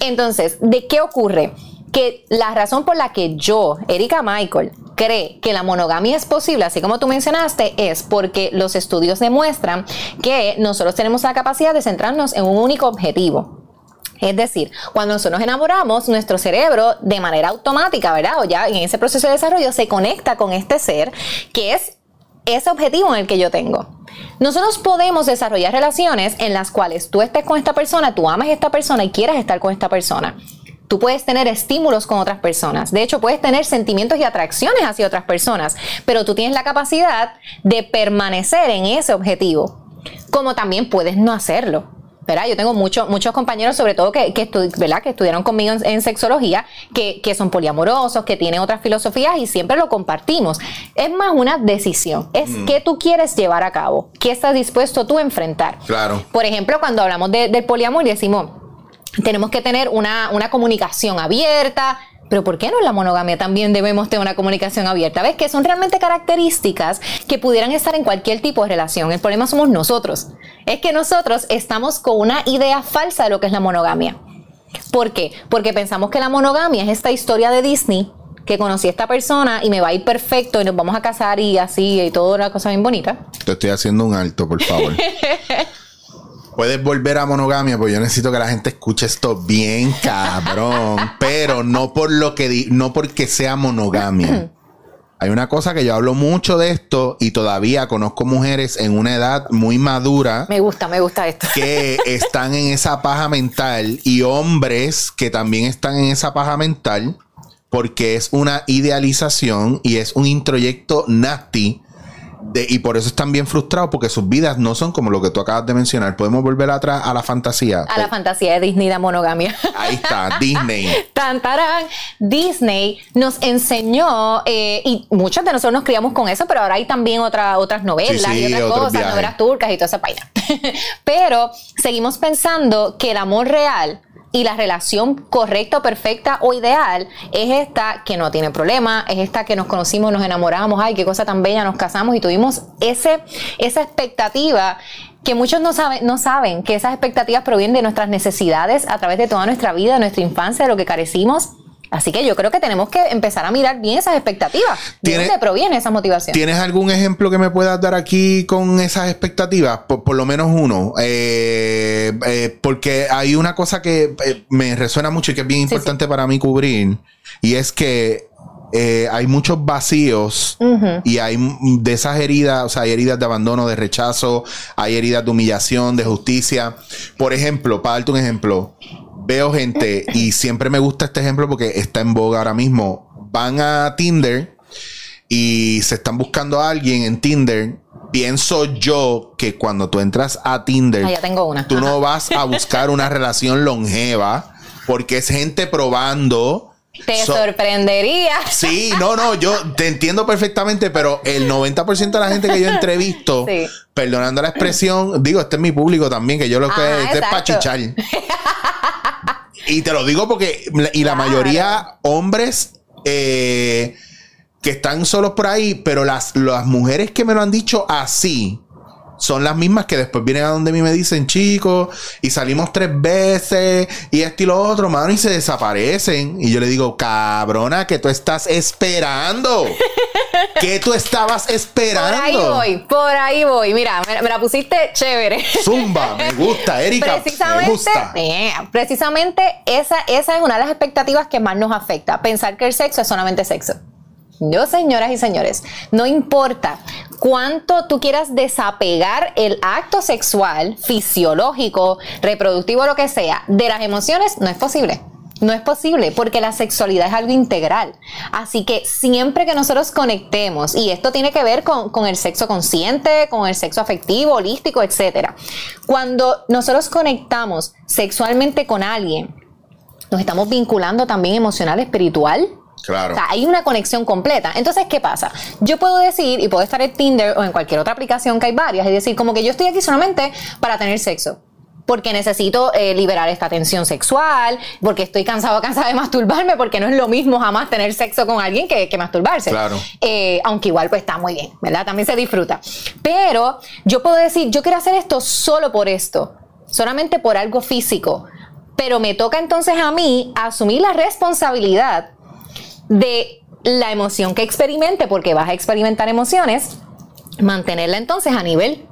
Entonces, ¿de qué ocurre? Que la razón por la que yo, Erika Michael, cree que la monogamia es posible, así como tú mencionaste, es porque los estudios demuestran que nosotros tenemos la capacidad de centrarnos en un único objetivo. Es decir, cuando nosotros nos enamoramos, nuestro cerebro de manera automática, ¿verdad? O ya en ese proceso de desarrollo se conecta con este ser que es ese objetivo en el que yo tengo. Nosotros podemos desarrollar relaciones en las cuales tú estés con esta persona, tú ames a esta persona y quieras estar con esta persona. Tú puedes tener estímulos con otras personas. De hecho, puedes tener sentimientos y atracciones hacia otras personas, pero tú tienes la capacidad de permanecer en ese objetivo. Como también puedes no hacerlo. ¿verdad? Yo tengo muchos muchos compañeros, sobre todo que, que, ¿verdad? que estudiaron conmigo en, en sexología, que, que son poliamorosos, que tienen otras filosofías y siempre lo compartimos. Es más una decisión, es qué tú quieres llevar a cabo, qué estás dispuesto tú a enfrentar. Claro. Por ejemplo, cuando hablamos de- del poliamor y decimos, tenemos que tener una, una comunicación abierta. Pero ¿por qué no en la monogamia también debemos tener una comunicación abierta? ¿Ves? Que son realmente características que pudieran estar en cualquier tipo de relación. El problema somos nosotros. Es que nosotros estamos con una idea falsa de lo que es la monogamia. ¿Por qué? Porque pensamos que la monogamia es esta historia de Disney que conocí a esta persona y me va a ir perfecto y nos vamos a casar y así y toda una cosa bien bonita. Te estoy haciendo un alto, por favor. *laughs* Puedes volver a monogamia, porque yo necesito que la gente escuche esto bien *laughs* cabrón, pero no por lo que di- no porque sea monogamia. *clears throat* Hay una cosa que yo hablo mucho de esto y todavía conozco mujeres en una edad muy madura. Me gusta, me gusta esto. Que están en esa paja mental y hombres que también están en esa paja mental porque es una idealización y es un introyecto nasty y por eso están bien frustrados porque sus vidas no son como lo que tú acabas de mencionar. Podemos volver atrás a la fantasía. A la fantasía de Disney, de monogamia. Ahí está, Disney. *laughs* Tantarán. Disney nos enseñó, eh, y muchos de nosotros nos criamos con eso, pero ahora hay también otra, otras novelas y otras cosas, novelas turcas y toda esa vaina. *laughs* pero seguimos pensando que el amor real y la relación correcta perfecta o ideal es esta que no tiene problema, es esta que nos conocimos, nos enamoramos, ay, qué cosa tan bella, nos casamos y tuvimos ese, esa expectativa que muchos no saben, no saben que esas expectativas provienen de nuestras necesidades a través de toda nuestra vida, de nuestra infancia, de lo que carecimos Así que yo creo que tenemos que empezar a mirar bien esas expectativas. ¿De dónde proviene esa motivación? ¿Tienes algún ejemplo que me puedas dar aquí con esas expectativas? Por, lo menos uno. Eh, eh, porque hay una cosa que eh, me resuena mucho y que es bien importante para mí cubrir. Y es que hay muchos vacíos y hay de esas heridas, o sea, hay heridas de abandono, de rechazo, hay heridas de humillación, de justicia. Por ejemplo, para darte un ejemplo, veo gente, y siempre me gusta este ejemplo porque está en boga ahora mismo, van a Tinder y se están buscando a alguien en Tinder. Pienso yo que cuando tú entras a Tinder, ah, tú no vas a buscar una *laughs* relación longeva porque es gente probando. Te sorprendería. Sí, no, no, yo te entiendo perfectamente, pero el 90% de la gente que yo entrevisto, perdonando la expresión, digo, este es mi público también, que yo lo que este es para chichar. *laughs* Y te lo digo porque, y la mayoría hombres eh, que están solos por ahí, pero las, las mujeres que me lo han dicho así, son las mismas que después vienen a donde mí me dicen, chicos, y salimos tres veces, y esto y lo otro, mano, y se desaparecen. Y yo le digo, cabrona, que tú estás esperando. *laughs* ¿Qué tú estabas esperando? Por ahí voy, por ahí voy. Mira, me, la pusiste chévere. Zumba, me gusta, Erika. Precisamente, me gusta. Eh, precisamente esa, esa es una de las expectativas que más nos afecta. Pensar que el sexo es solamente sexo. Yo, señoras y señores, no importa cuánto tú quieras desapegar el acto sexual, fisiológico, reproductivo, lo que sea, de las emociones, no es posible. No es posible porque la sexualidad es algo integral. Así que siempre que nosotros conectemos, y esto tiene que ver con, con el sexo consciente, con el sexo afectivo, holístico, etc. Cuando nosotros conectamos sexualmente con alguien, nos estamos vinculando también emocional, espiritual, Claro. O sea, hay una conexión completa. Entonces, ¿qué pasa? Yo puedo decir, y puedo estar en Tinder o en cualquier otra aplicación que hay varias, y decir, como que yo estoy aquí solamente para tener sexo porque necesito eh, liberar esta tensión sexual, porque estoy cansado, *laughs* cansada de masturbarme, porque no es lo mismo jamás tener sexo con alguien que, masturbarse. Claro. Eh, aunque igual pues está muy bien, ¿verdad? También se disfruta. Pero yo puedo decir, yo quiero hacer esto solo por esto, solamente por algo físico. Pero me toca entonces a mí asumir la responsabilidad de la emoción que experimente, porque vas a experimentar emociones, mantenerla entonces a nivel.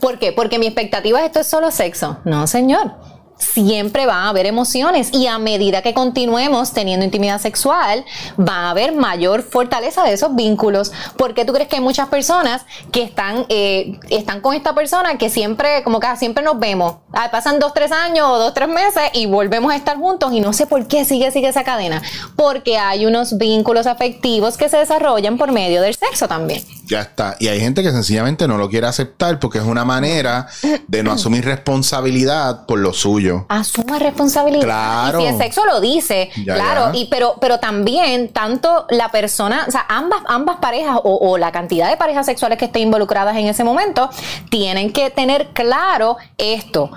¿Por qué? Porque mi expectativa es esto es solo sexo. No, señor siempre va a haber emociones y a medida que continuemos teniendo intimidad sexual, va a haber mayor fortaleza de esos vínculos. porque tú crees que hay muchas personas que están, eh, están con esta persona que siempre, como que siempre nos vemos? Ah, pasan dos, tres años o dos, tres meses y volvemos a estar juntos y no sé por qué sigue, sigue esa cadena. Porque hay unos vínculos afectivos que se desarrollan por medio del sexo también. Ya está. Y hay gente que sencillamente no lo quiere aceptar porque es una manera de no asumir responsabilidad por lo suyo. Asuma responsabilidad. Claro. Y si el sexo lo dice, claro. Y pero, pero también, tanto la persona, o sea, ambas, ambas parejas o, o la cantidad de parejas sexuales que estén involucradas en ese momento, tienen que tener claro esto.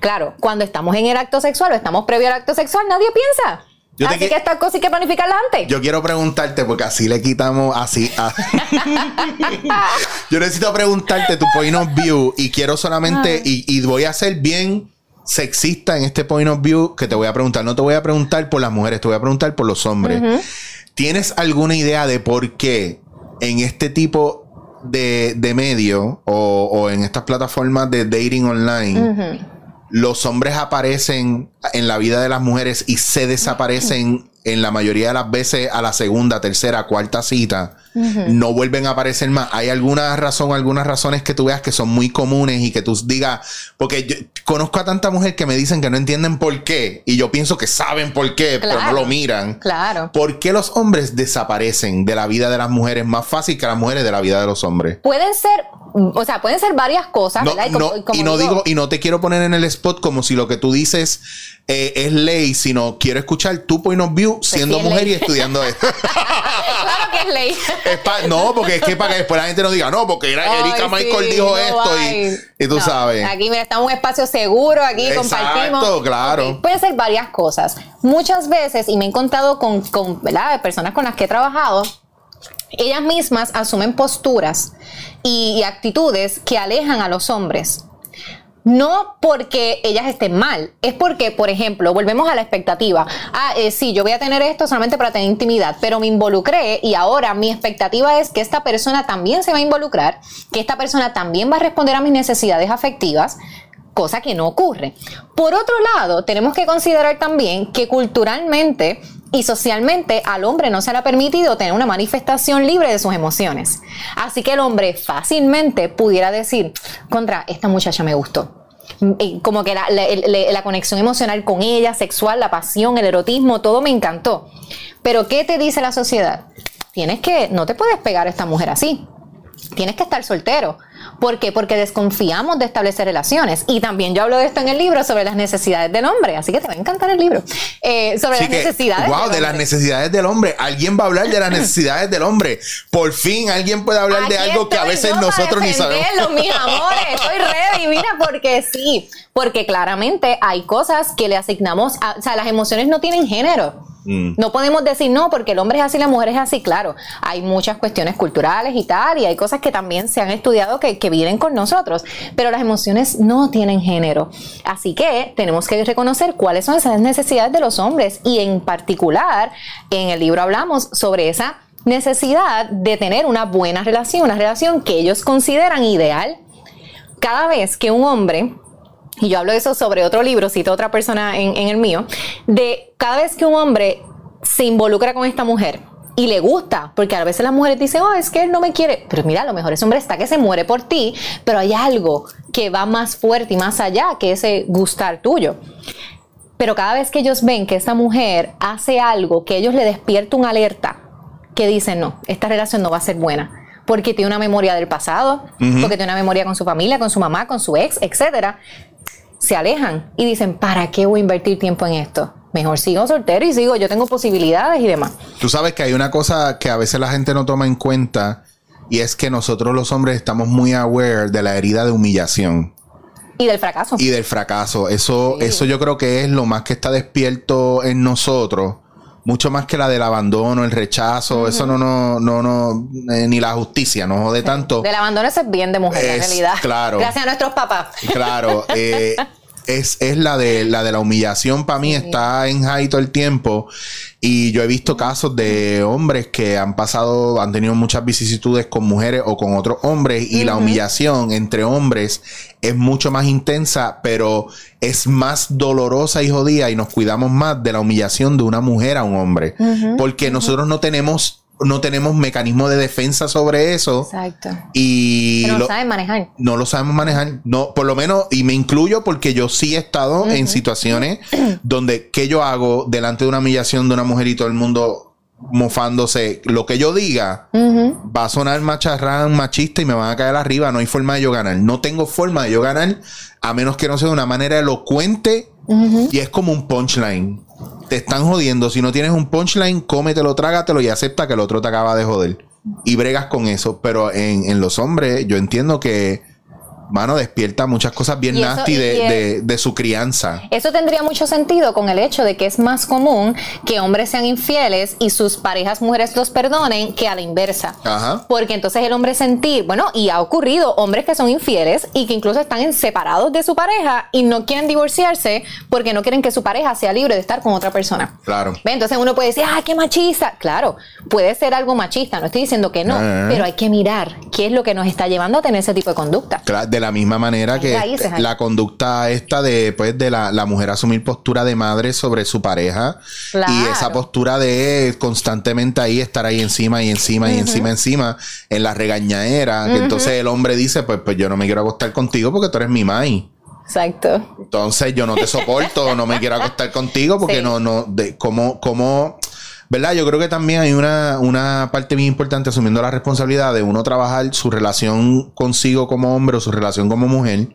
Claro, cuando estamos en el acto sexual o estamos previo al acto sexual, nadie piensa. así que, estas cosas hay que planificarlas antes. Yo quiero preguntarte, porque así le quitamos así. *laughs* yo necesito preguntarte tu point of view y quiero solamente, y, y, voy a ser bien sexista en este point of view que te voy a preguntar. No te voy a preguntar por las mujeres, te voy a preguntar por los hombres. ¿Tienes alguna idea de por qué en este tipo de, de medio o, o, en estas plataformas de dating online, los hombres aparecen en la vida de las mujeres y se desaparecen en la mayoría de las veces a la segunda, tercera, cuarta cita, no vuelven a aparecer más. ¿Hay alguna razón, algunas razones que tú veas que son muy comunes y que tú digas, porque yo conozco a tanta mujer que me dicen que no entienden por qué y yo pienso que saben por qué, pero no lo miran. Claro. ¿Por qué los hombres desaparecen de la vida de las mujeres más fácil que las mujeres de la vida de los hombres? Pueden ser, o sea, pueden ser varias cosas, No, ¿verdad? no, y no digo, y no te quiero poner en el spot como si lo que tú dices eh, es ley, sino quiero escuchar tu point of view siendo sí es mujer ley. y estudiando *laughs* esto. claro que es ley. Es pa- no, porque es que para que después la gente no diga, no, porque era Erika sí, Michael dijo no esto y, y tú sabes. Aquí mira, estamos en un espacio seguro, aquí Exacto, compartimos. claro. Pueden ser varias cosas. Muchas veces, y me he encontrado con, con ¿verdad? personas con las que he trabajado, ellas mismas asumen posturas y, actitudes que alejan a los hombres. No porque ellas estén mal, es porque, por ejemplo, volvemos a la expectativa. Ah, eh, sí, yo voy a tener esto solamente para tener intimidad, pero me involucré y ahora mi expectativa es que esta persona también se va a involucrar, que esta persona también va a responder a mis necesidades afectivas, cosa que no ocurre. Por otro lado, tenemos que considerar también que culturalmente y socialmente al hombre no se le ha permitido tener una manifestación libre de sus emociones. Así que el hombre fácilmente pudiera decir, contra, esta muchacha me gustó. Y Como que la, la- conexión emocional con ella, sexual, la pasión, el erotismo, todo me encantó. Pero ¿qué te dice la sociedad? Tienes que, no te puedes pegar a esta mujer así. Tienes que estar soltero. ¿Por qué? Porque desconfiamos de establecer relaciones. Y también yo hablo de esto en el libro sobre las necesidades del hombre. Así que te va a encantar el libro. Eh, sobre Así las que, necesidades. wow, del de las necesidades del hombre. Alguien va a hablar de las *laughs* necesidades del hombre. Por fin alguien puede hablar de algo que a veces nosotros ni sabemos. mis *laughs* amores, estoy ready, mira, porque sí, porque claramente hay cosas que le asignamos, a- o sea, las emociones no tienen género. Mm. No podemos decir no, porque el hombre es así, la mujer es así, claro. Hay muchas cuestiones culturales y tal, y hay cosas que también se han estudiado que, que vienen con nosotros, pero las emociones no tienen género. Así que tenemos que reconocer cuáles son esas necesidades de los hombres, y en particular, en el libro hablamos sobre esa necesidad de tener una buena relación, una relación que ellos consideran ideal. Cada vez que un hombre, y yo hablo de eso sobre otro libro, cito a otra persona en, en el mío, de cada vez que un hombre se involucra con esta mujer y le gusta, porque a veces las mujeres dicen, oh, es que él no me quiere, pero mira, a lo mejor ese hombre está que se muere por ti, pero hay algo que va más fuerte y más allá que ese gustar tuyo. Pero cada vez que ellos ven que esta mujer hace algo que ellos le despierta una alerta, que dicen, no, esta relación no va a ser buena. Porque tiene una memoria del pasado, porque tiene una memoria con su familia, con su mamá, con su ex, etcétera. Se alejan y dicen, ¿para qué voy a invertir tiempo en esto? Mejor sigo soltero y sigo, yo tengo posibilidades y demás. Tú sabes que hay una cosa que a veces la gente no toma en cuenta y es que nosotros los hombres estamos muy aware de la herida de humillación Y del fracaso. y del fracaso. Eso, Sí. eso yo creo que es lo más que está despierto en nosotros. Mucho más que la del abandono, el rechazo, eso no, no, no, no, eh, ni la justicia, no jode tanto. Del abandono es bien de mujer, en Es- realidad. claro. Gracias a nuestros papás. Claro, eh, *laughs* es, es la de la de la humillación. Para mí está en high todo el tiempo. Y yo he visto casos de hombres que han pasado, han tenido muchas vicisitudes con mujeres o con otros hombres. Y la humillación entre hombres es mucho más intensa, pero es más dolorosa y jodida. Y nos cuidamos más de la humillación de una mujer a un hombre, porque nosotros no tenemos no tenemos mecanismo de defensa sobre eso Exacto. y Pero no lo- saben manejar. no lo sabemos manejar. No, por lo menos, y me incluyo porque yo sí he estado en situaciones donde que yo hago delante de una humillación de una mujer y todo el mundo mofándose. Lo que yo diga va a sonar macharrán, machista y me van a caer arriba. No hay forma de yo ganar. No tengo forma de yo ganar a menos que no sea de una manera elocuente y es como un punchline. Te están jodiendo. Si no tienes un punchline, cómetelo, trágatelo y acepta que el otro te acaba de joder. Y bregas con eso. Pero en, en los hombres, yo entiendo que, mano, despierta muchas cosas bien eso- nasty de, de- de su crianza. Eso tendría mucho sentido con el hecho de que es más común que hombres sean infieles y sus parejas mujeres los perdonen que a la inversa. Ajá. Porque entonces el hombre sentir, bueno, y ha ocurrido hombres que son infieles y que incluso están en- separados de su pareja y no quieren divorciarse porque no quieren que su pareja sea libre de estar con otra persona. Claro. ¿Ve? Entonces uno puede decir, ah, qué machista. Claro, puede ser algo machista, no estoy diciendo que no, Ah. pero hay que mirar qué es lo que nos está llevando a tener ese tipo de conducta. Cla- De la misma manera que raíces la conducta esta de, pues, de la, la mujer asumir postura de madre sobre su pareja. Claro. Y esa postura de constantemente ahí estar ahí encima y encima y encima, encima, en la regañadera. que entonces el hombre dice, pues, pues yo no me quiero acostar contigo porque tú eres mi mai. Exacto. Entonces yo no te soporto, no me quiero acostar contigo porque Sí. no, no, de cómo, cómo, ¿verdad? Yo creo que también hay una, una parte bien importante asumiendo la responsabilidad de uno trabajar su relación consigo como hombre o su relación como mujer,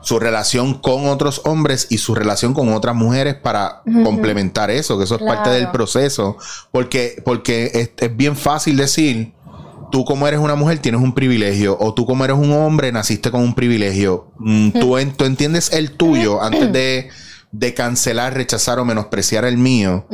su relación con otros hombres y su relación con otras mujeres para complementar eso, que eso es parte del proceso, porque, porque es, es bien fácil decir, tú como eres una mujer tienes un privilegio o tú como eres un hombre naciste con un privilegio. Mm, tú, en- tú entiendes el tuyo antes *clears throat* de, de cancelar, rechazar o menospreciar el mío.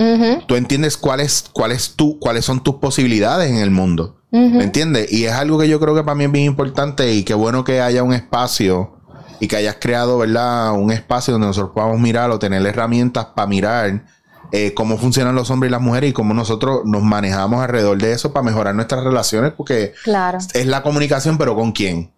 Tú entiendes cuál es, cuál cuáles son tus posibilidades en el mundo. ¿Me entiendes? Y es algo que yo creo que para mí es bien importante y qué bueno que haya un espacio y que hayas creado, ¿verdad? Un espacio donde nosotros podamos mirar o tener herramientas para mirar eh, cómo funcionan los hombres y las mujeres y cómo nosotros nos manejamos alrededor de eso para mejorar nuestras relaciones, porque Claro. es la comunicación, pero ¿con quién?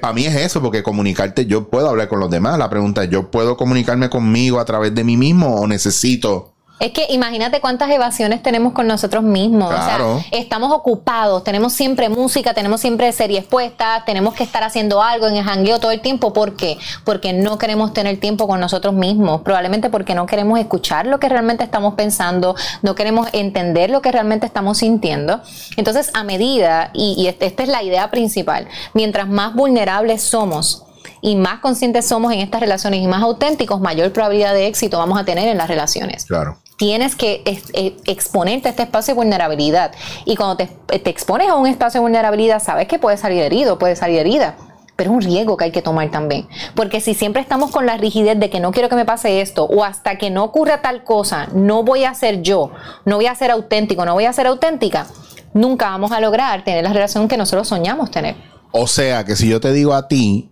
Para mí es eso, porque comunicarte, yo puedo hablar con los demás. La pregunta es, ¿yo puedo comunicarme conmigo a través de mí mismo o necesito? Es que imagínate cuántas evasiones tenemos con nosotros mismos. Claro. O sea, estamos ocupados, tenemos siempre música, tenemos siempre series puestas, tenemos que estar haciendo algo en el jangueo todo el tiempo. ¿Por qué? Porque no queremos tener tiempo con nosotros mismos. Probablemente porque no queremos escuchar lo que realmente estamos pensando, no queremos entender lo que realmente estamos sintiendo. Entonces, a medida, y, y este- esta es la idea principal, mientras más vulnerables somos, y más conscientes somos en estas relaciones y más auténticos, mayor probabilidad de éxito vamos a tener en las relaciones Claro. Tienes que eh, exponerte a este espacio de vulnerabilidad. Y cuando te, te expones a un espacio de vulnerabilidad, sabes que puedes salir herido, puedes salir herida. Pero es un riesgo que hay que tomar también. Porque si siempre estamos con la rigidez de que no quiero que me pase esto, o hasta que no ocurra tal cosa, no voy a ser yo, no voy a ser auténtico, no voy a ser auténtica, nunca vamos a lograr tener la relación que nosotros soñamos tener. O sea, que si yo te digo a ti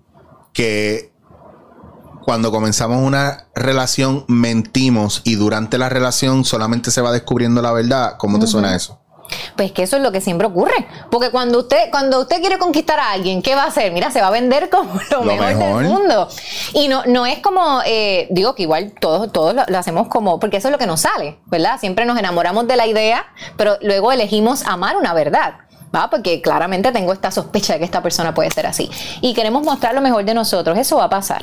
que cuando comenzamos una relación mentimos y durante la relación solamente se va descubriendo la verdad, ¿cómo te suena eso? Pues que eso es lo que siempre ocurre. Porque cuando usted, cuando usted quiere conquistar a alguien, ¿qué va a hacer? Mira, se va a vender *laughs* como lo, Lo mejor, mejor. del mundo. Y no, no es como, eh, digo que igual todos, todos lo, lo hacemos como, porque eso es lo que nos sale, ¿verdad? Siempre nos enamoramos de la idea, pero luego elegimos amar una verdad. ¿va? Porque claramente tengo esta sospecha de que esta persona puede ser así. Y queremos mostrar lo mejor de nosotros, eso va a pasar.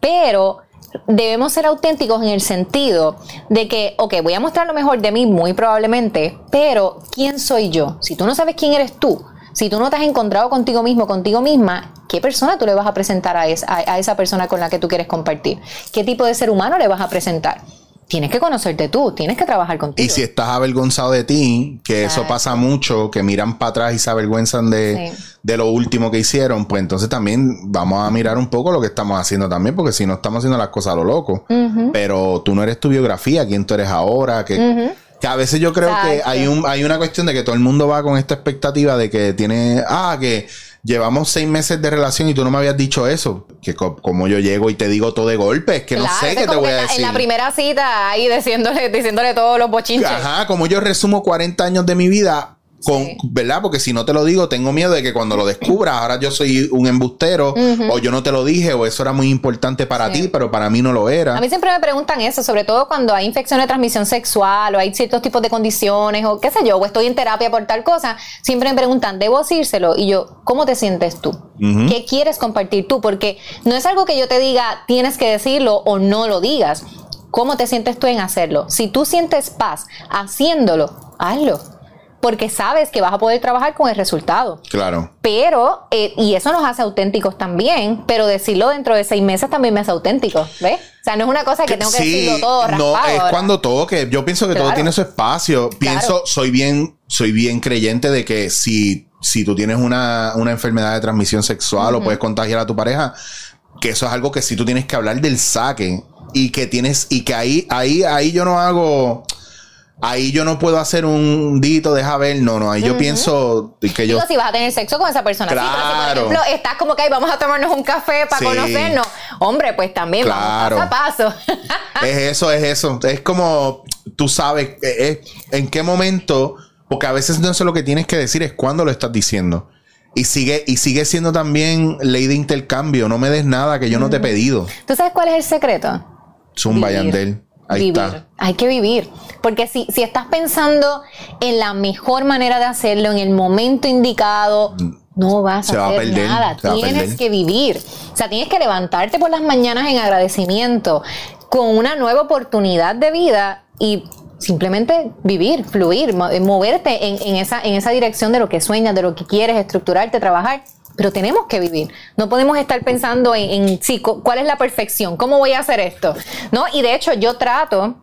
Pero debemos ser auténticos en el sentido de que, ok, voy a mostrar lo mejor de mí muy probablemente, pero ¿quién soy yo? Si tú no sabes quién eres tú, si tú no te has encontrado contigo mismo, contigo misma, ¿qué persona tú le vas a presentar a, es- a- a esa persona con la que tú quieres compartir? ¿Qué tipo de ser humano le vas a presentar? Tienes que conocerte tú, tienes que trabajar contigo. Y si estás avergonzado de ti, que eso pasa mucho, que miran para atrás y se avergüenzan de, Sí. de lo último que hicieron, pues entonces también vamos a mirar un poco lo que estamos haciendo también, porque si no estamos haciendo las cosas a lo loco. Pero tú no eres tu biografía, quién tú eres ahora, que, que a veces yo creo que hay, un, hay una cuestión de que todo el mundo va con esta expectativa de que tiene, ah, que llevamos seis meses de relación y tú no me habías dicho eso, que co- como yo llego y te digo todo de golpe, es que no sé qué te voy a decir. En la primera cita, ahí diciéndole, diciéndole todos los bochinches. Ajá, como yo resumo 40 años de mi vida con, Sí. ¿verdad? Porque si no te lo digo, tengo miedo de que cuando lo descubras, ahora yo soy un embustero, o yo no te lo dije, o eso era muy importante para Sí. ti, pero para mí no lo era. A mí siempre me preguntan eso, sobre todo cuando hay infecciones de transmisión sexual o hay ciertos tipos de condiciones o qué sé yo, o estoy en terapia por tal cosa, siempre me preguntan, ¿debo decírselo? Y yo, ¿cómo te sientes tú? ¿Qué quieres compartir tú? Porque no es algo que yo te diga, tienes que decirlo o no lo digas. ¿Cómo te sientes tú en hacerlo? Si tú sientes paz haciéndolo, hazlo. Porque sabes que vas a poder trabajar con el resultado. Claro. Pero, eh, y eso nos hace auténticos también, pero decirlo dentro de seis meses también me hace auténtico, ¿ves? O sea, no es una cosa que tengo que decirlo todo raspado. no, es ahora. cuando toque. Yo pienso que todo tiene su espacio. Pienso, Claro. soy bien, soy bien creyente de que si, si tú tienes una, una enfermedad de transmisión sexual o puedes contagiar a tu pareja, que eso es algo que si tú tienes que hablar del saque y que tienes, y que ahí, ahí, ahí yo no hago. Ahí yo no puedo hacer un dito, deja ver, no, no, ahí yo pienso que yo... Digo, si vas a tener sexo con esa persona. Sí, pero si, Claro. por ejemplo, estás como que "Ay, vamos a tomarnos un café para Sí. conocernos. Hombre, pues también Claro. vamos paso a paso. *laughs* Es eso, es eso. Es como tú sabes es en qué momento, porque a veces no es lo que tienes que decir, es cuándo lo estás diciendo. Y sigue, y sigue siendo también ley de intercambio. No me des nada que yo no te he pedido. ¿Tú sabes cuál es el secreto? Zumba. Yandel. Ahí vivir. está. Hay que vivir. Porque si, si estás pensando en la mejor manera de hacerlo, en el momento indicado, no vas a va a hacer perder, nada. Tienes que vivir. O sea, tienes que levantarte por las mañanas en agradecimiento, con una nueva oportunidad de vida y simplemente vivir, fluir, eh, moverte en, en esa, en esa dirección de lo que sueñas, de lo que quieres, estructurarte, trabajar. Pero tenemos que vivir. No podemos estar pensando en, en sí, cuál es la perfección, cómo voy a hacer esto. ¿No? Y de hecho, yo trato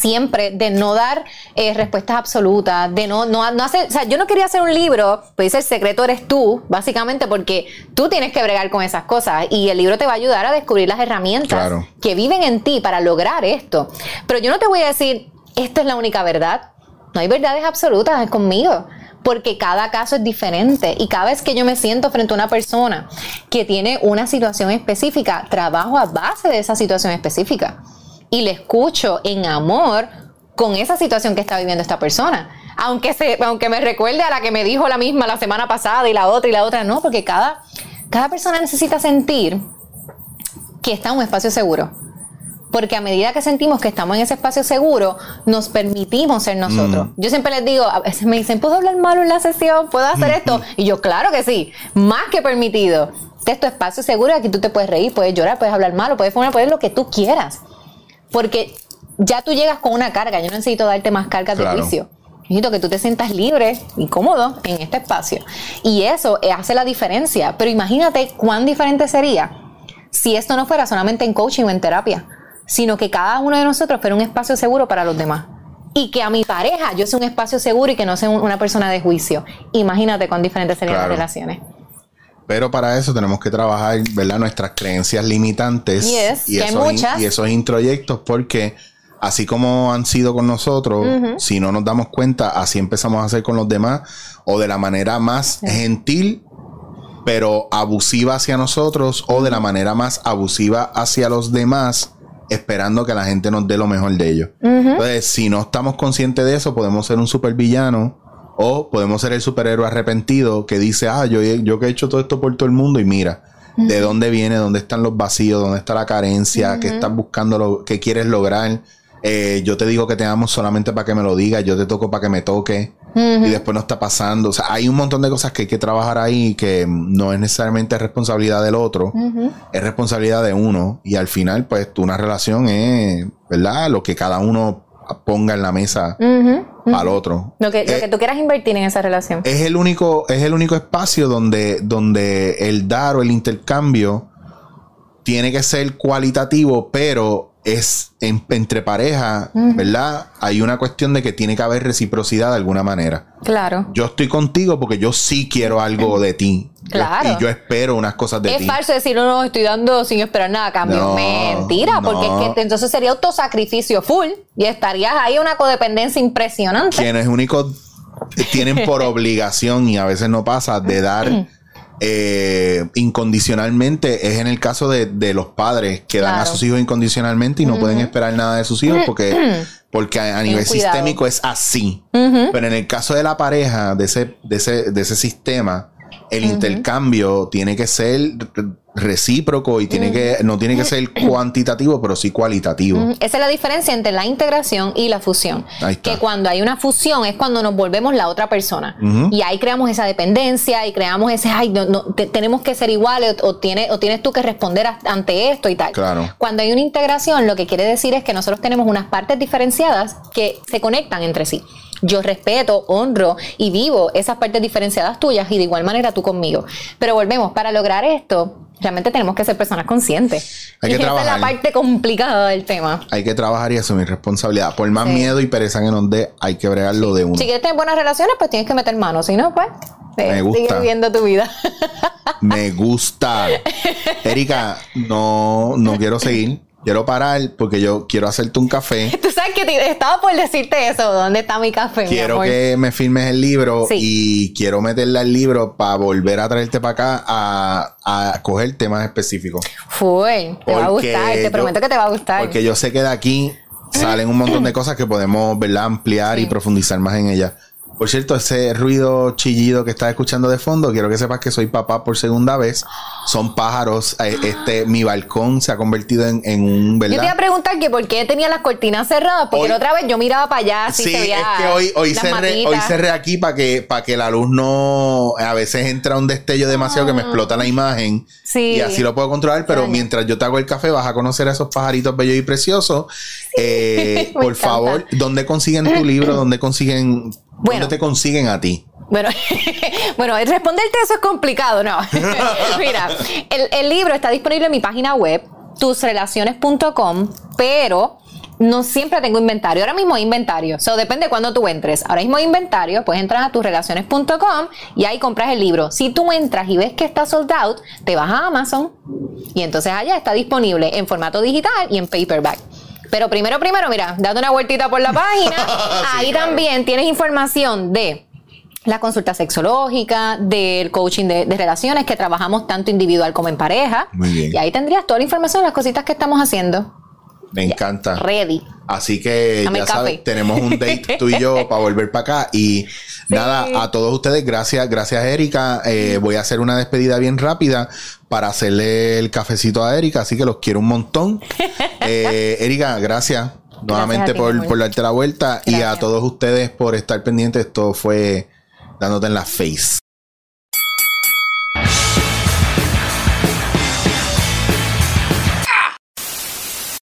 siempre de no dar eh, respuestas absolutas, de no, no, no hacer, o sea, yo no quería hacer un libro, pues dice el secreto eres tú, básicamente porque tú tienes que bregar con esas cosas y el libro te va a ayudar a descubrir las herramientas Claro. que viven en ti para lograr esto. Pero yo no te voy a decir, esta es la única verdad. No hay verdades absolutas conmigo. Porque cada caso es diferente y cada vez que yo me siento frente a una persona que tiene una situación específica, trabajo a base de esa situación específica y le escucho en amor con esa situación que está viviendo esta persona. Aunque, se, aunque me recuerde a la que me dijo la misma la semana pasada y la otra y la otra, no, porque cada, cada persona necesita sentir que está en un espacio seguro. Porque a medida que sentimos que estamos en ese espacio seguro, nos permitimos ser nosotros. Yo siempre les digo, a veces me dicen, ¿puedo hablar malo en la sesión? ¿Puedo hacer esto? Y yo, claro que sí, más que permitido. Este es tu espacio seguro, aquí tú te puedes reír, puedes llorar, puedes hablar malo, puedes fumar, puedes lo que tú quieras. Porque ya tú llegas con una carga, yo no necesito darte más cargas Claro. de juicio. Necesito que tú te sientas libre y cómodo en este espacio. Y eso eh, hace la diferencia. Pero imagínate cuán diferente sería si esto no fuera solamente en coaching o en terapia, sino que cada uno de nosotros fuera un espacio seguro para los demás. Y que a mi pareja yo sea un espacio seguro y que no sea un- una persona de juicio. Imagínate cuán diferentes serían Claro. las relaciones. Pero para eso tenemos que trabajar, ¿verdad? Nuestras creencias limitantes Yes, y, que esos muchas. y esos introyectos, porque así como han sido con nosotros, si no nos damos cuenta, así empezamos a hacer con los demás, o de la manera más gentil, pero abusiva hacia nosotros, o de la manera más abusiva hacia los demás, esperando que la gente nos dé lo mejor de ellos. Entonces, si no estamos conscientes de eso, podemos ser un supervillano. O podemos ser el superhéroe arrepentido que dice, ah, yo, yo que he hecho todo esto por todo el mundo y mira, ¿de dónde viene? ¿Dónde están los vacíos? ¿Dónde está la carencia? ¿Qué estás buscando? Lo, ¿Qué quieres lograr? Eh, yo te digo que te amo solamente para que me lo digas, yo te toco para que me toque y después no está pasando. O sea, hay un montón de cosas que hay que trabajar ahí que no es necesariamente responsabilidad del otro, es responsabilidad de uno y al final pues una relación es, ¿verdad? Lo que cada uno ponga en la mesa al otro. Lo que, lo Eh, que tú quieras invertir en esa relación. es el único, es el único espacio donde, donde el dar o el intercambio tiene que ser cualitativo, pero es en- entre pareja, ¿verdad? Hay una cuestión de que tiene que haber reciprocidad de alguna manera. Claro. Yo estoy contigo porque yo sí quiero algo de ti. Yo- Claro. y yo espero unas cosas de es ti. falso decir, no, no, estoy dando sin esperar nada a cambio. No, Mentira, porque es que entonces sería autosacrificio full y estarías ahí una codependencia impresionante. quienes únicos tienen por *laughs* obligación y a veces no pasa de dar *clears throat* eh, incondicionalmente es en el caso de, de los padres que dan a sus hijos incondicionalmente y no pueden esperar nada de sus hijos *clears throat* porque, porque a, a nivel cuidado. sistémico es así. Pero en el caso de la pareja, de ese, de ese, de ese sistema, el intercambio tiene que ser recíproco y tiene que, no tiene que ser *clears throat* cuantitativo, pero sí cualitativo. Esa es la diferencia entre la integración y la fusión. Que cuando hay una fusión es cuando nos volvemos la otra persona. Y ahí creamos esa dependencia y creamos ese, ay, no, no, te- tenemos que ser iguales o, tiene, o tienes tú que responder a- ante esto y tal. Claro. Cuando hay una integración, lo que quiere decir es que nosotros tenemos unas partes diferenciadas que se conectan entre sí. Yo respeto, honro y vivo esas partes diferenciadas tuyas y de igual manera tú conmigo. Pero volvemos, para lograr esto, realmente tenemos que ser personas conscientes. Hay y que esa es trabajar. la parte complicada del tema. Hay que trabajar y asumir responsabilidad. Por más Sí. miedo y pereza que nos dé, hay que bregarlo de uno. Si quieres tener buenas relaciones, pues tienes que meter manos. Si no, pues eh, Me gusta. sigue viviendo tu vida. Me gusta. *laughs* Erika, no, no quiero seguir. Quiero parar porque yo quiero hacerte un café. *laughs* Tú sabes que te- estaba por decirte eso. ¿Dónde está mi café, mi Quiero amor? que me firmes el libro Sí. y quiero meterle al libro para volver a traerte para acá a, a coger temas específicos. Fue. Te va a gustar. Te yo- prometo que te va a gustar. Porque yo sé que de aquí salen un montón de cosas que podemos ¿verdad? ampliar y profundizar más en ellas. Por cierto, ese ruido chillido que estás escuchando de fondo, quiero que sepas que soy papá por segunda vez. Son pájaros. eh, Este, mi balcón se ha convertido en, en un, Yo te iba a ¿verdad? preguntar que por qué tenía las cortinas cerradas, porque Hoy- la otra vez yo miraba para allá, así Sí, se veía es que hoy, hoy, cerré, hoy cerré aquí para que, para que la luz no. A veces entra un destello demasiado que me explota la imagen. Ah. Sí. Y así lo puedo controlar, pero mientras yo te hago el café, vas a conocer a esos pajaritos bellos y preciosos. *laughs* Eh, me por encanta. favor, ¿dónde consiguen tu libro? ¿Dónde consiguen? Bueno. ¿Dónde te consiguen a ti? Bueno, *laughs* bueno, responderte eso es complicado, ¿no? *laughs* Mira, el, el libro está disponible en mi página web, tusrelaciones.com, pero no siempre tengo inventario. Ahora mismo hay inventario. So, depende de cuándo tú entres. Ahora mismo hay inventario, pues entras a tusrelaciones.com y ahí compras el libro. Si tú entras y ves que está sold out, te vas a Amazon y entonces allá está disponible en formato digital y en paperback. Pero primero, primero, mira, date una vueltita por la *laughs* página. ahí claro. también tienes información de la consulta sexológica, del coaching de, de relaciones que trabajamos tanto individual como en pareja. Muy bien. Y ahí tendrías toda la información de las cositas que estamos haciendo. Me encanta. Ready. Así que Dame ya sabes, tenemos un date *laughs* tú y yo para volver para acá. Y nada, a todos ustedes, gracias, gracias Erika. Eh, voy a hacer una despedida bien rápida para hacerle el cafecito a Erika, así que los quiero un montón. *laughs* Eh, Erika, gracias nuevamente ti, por, por darte la vuelta y a todos ustedes por estar pendientes. Esto fue dándote en la face.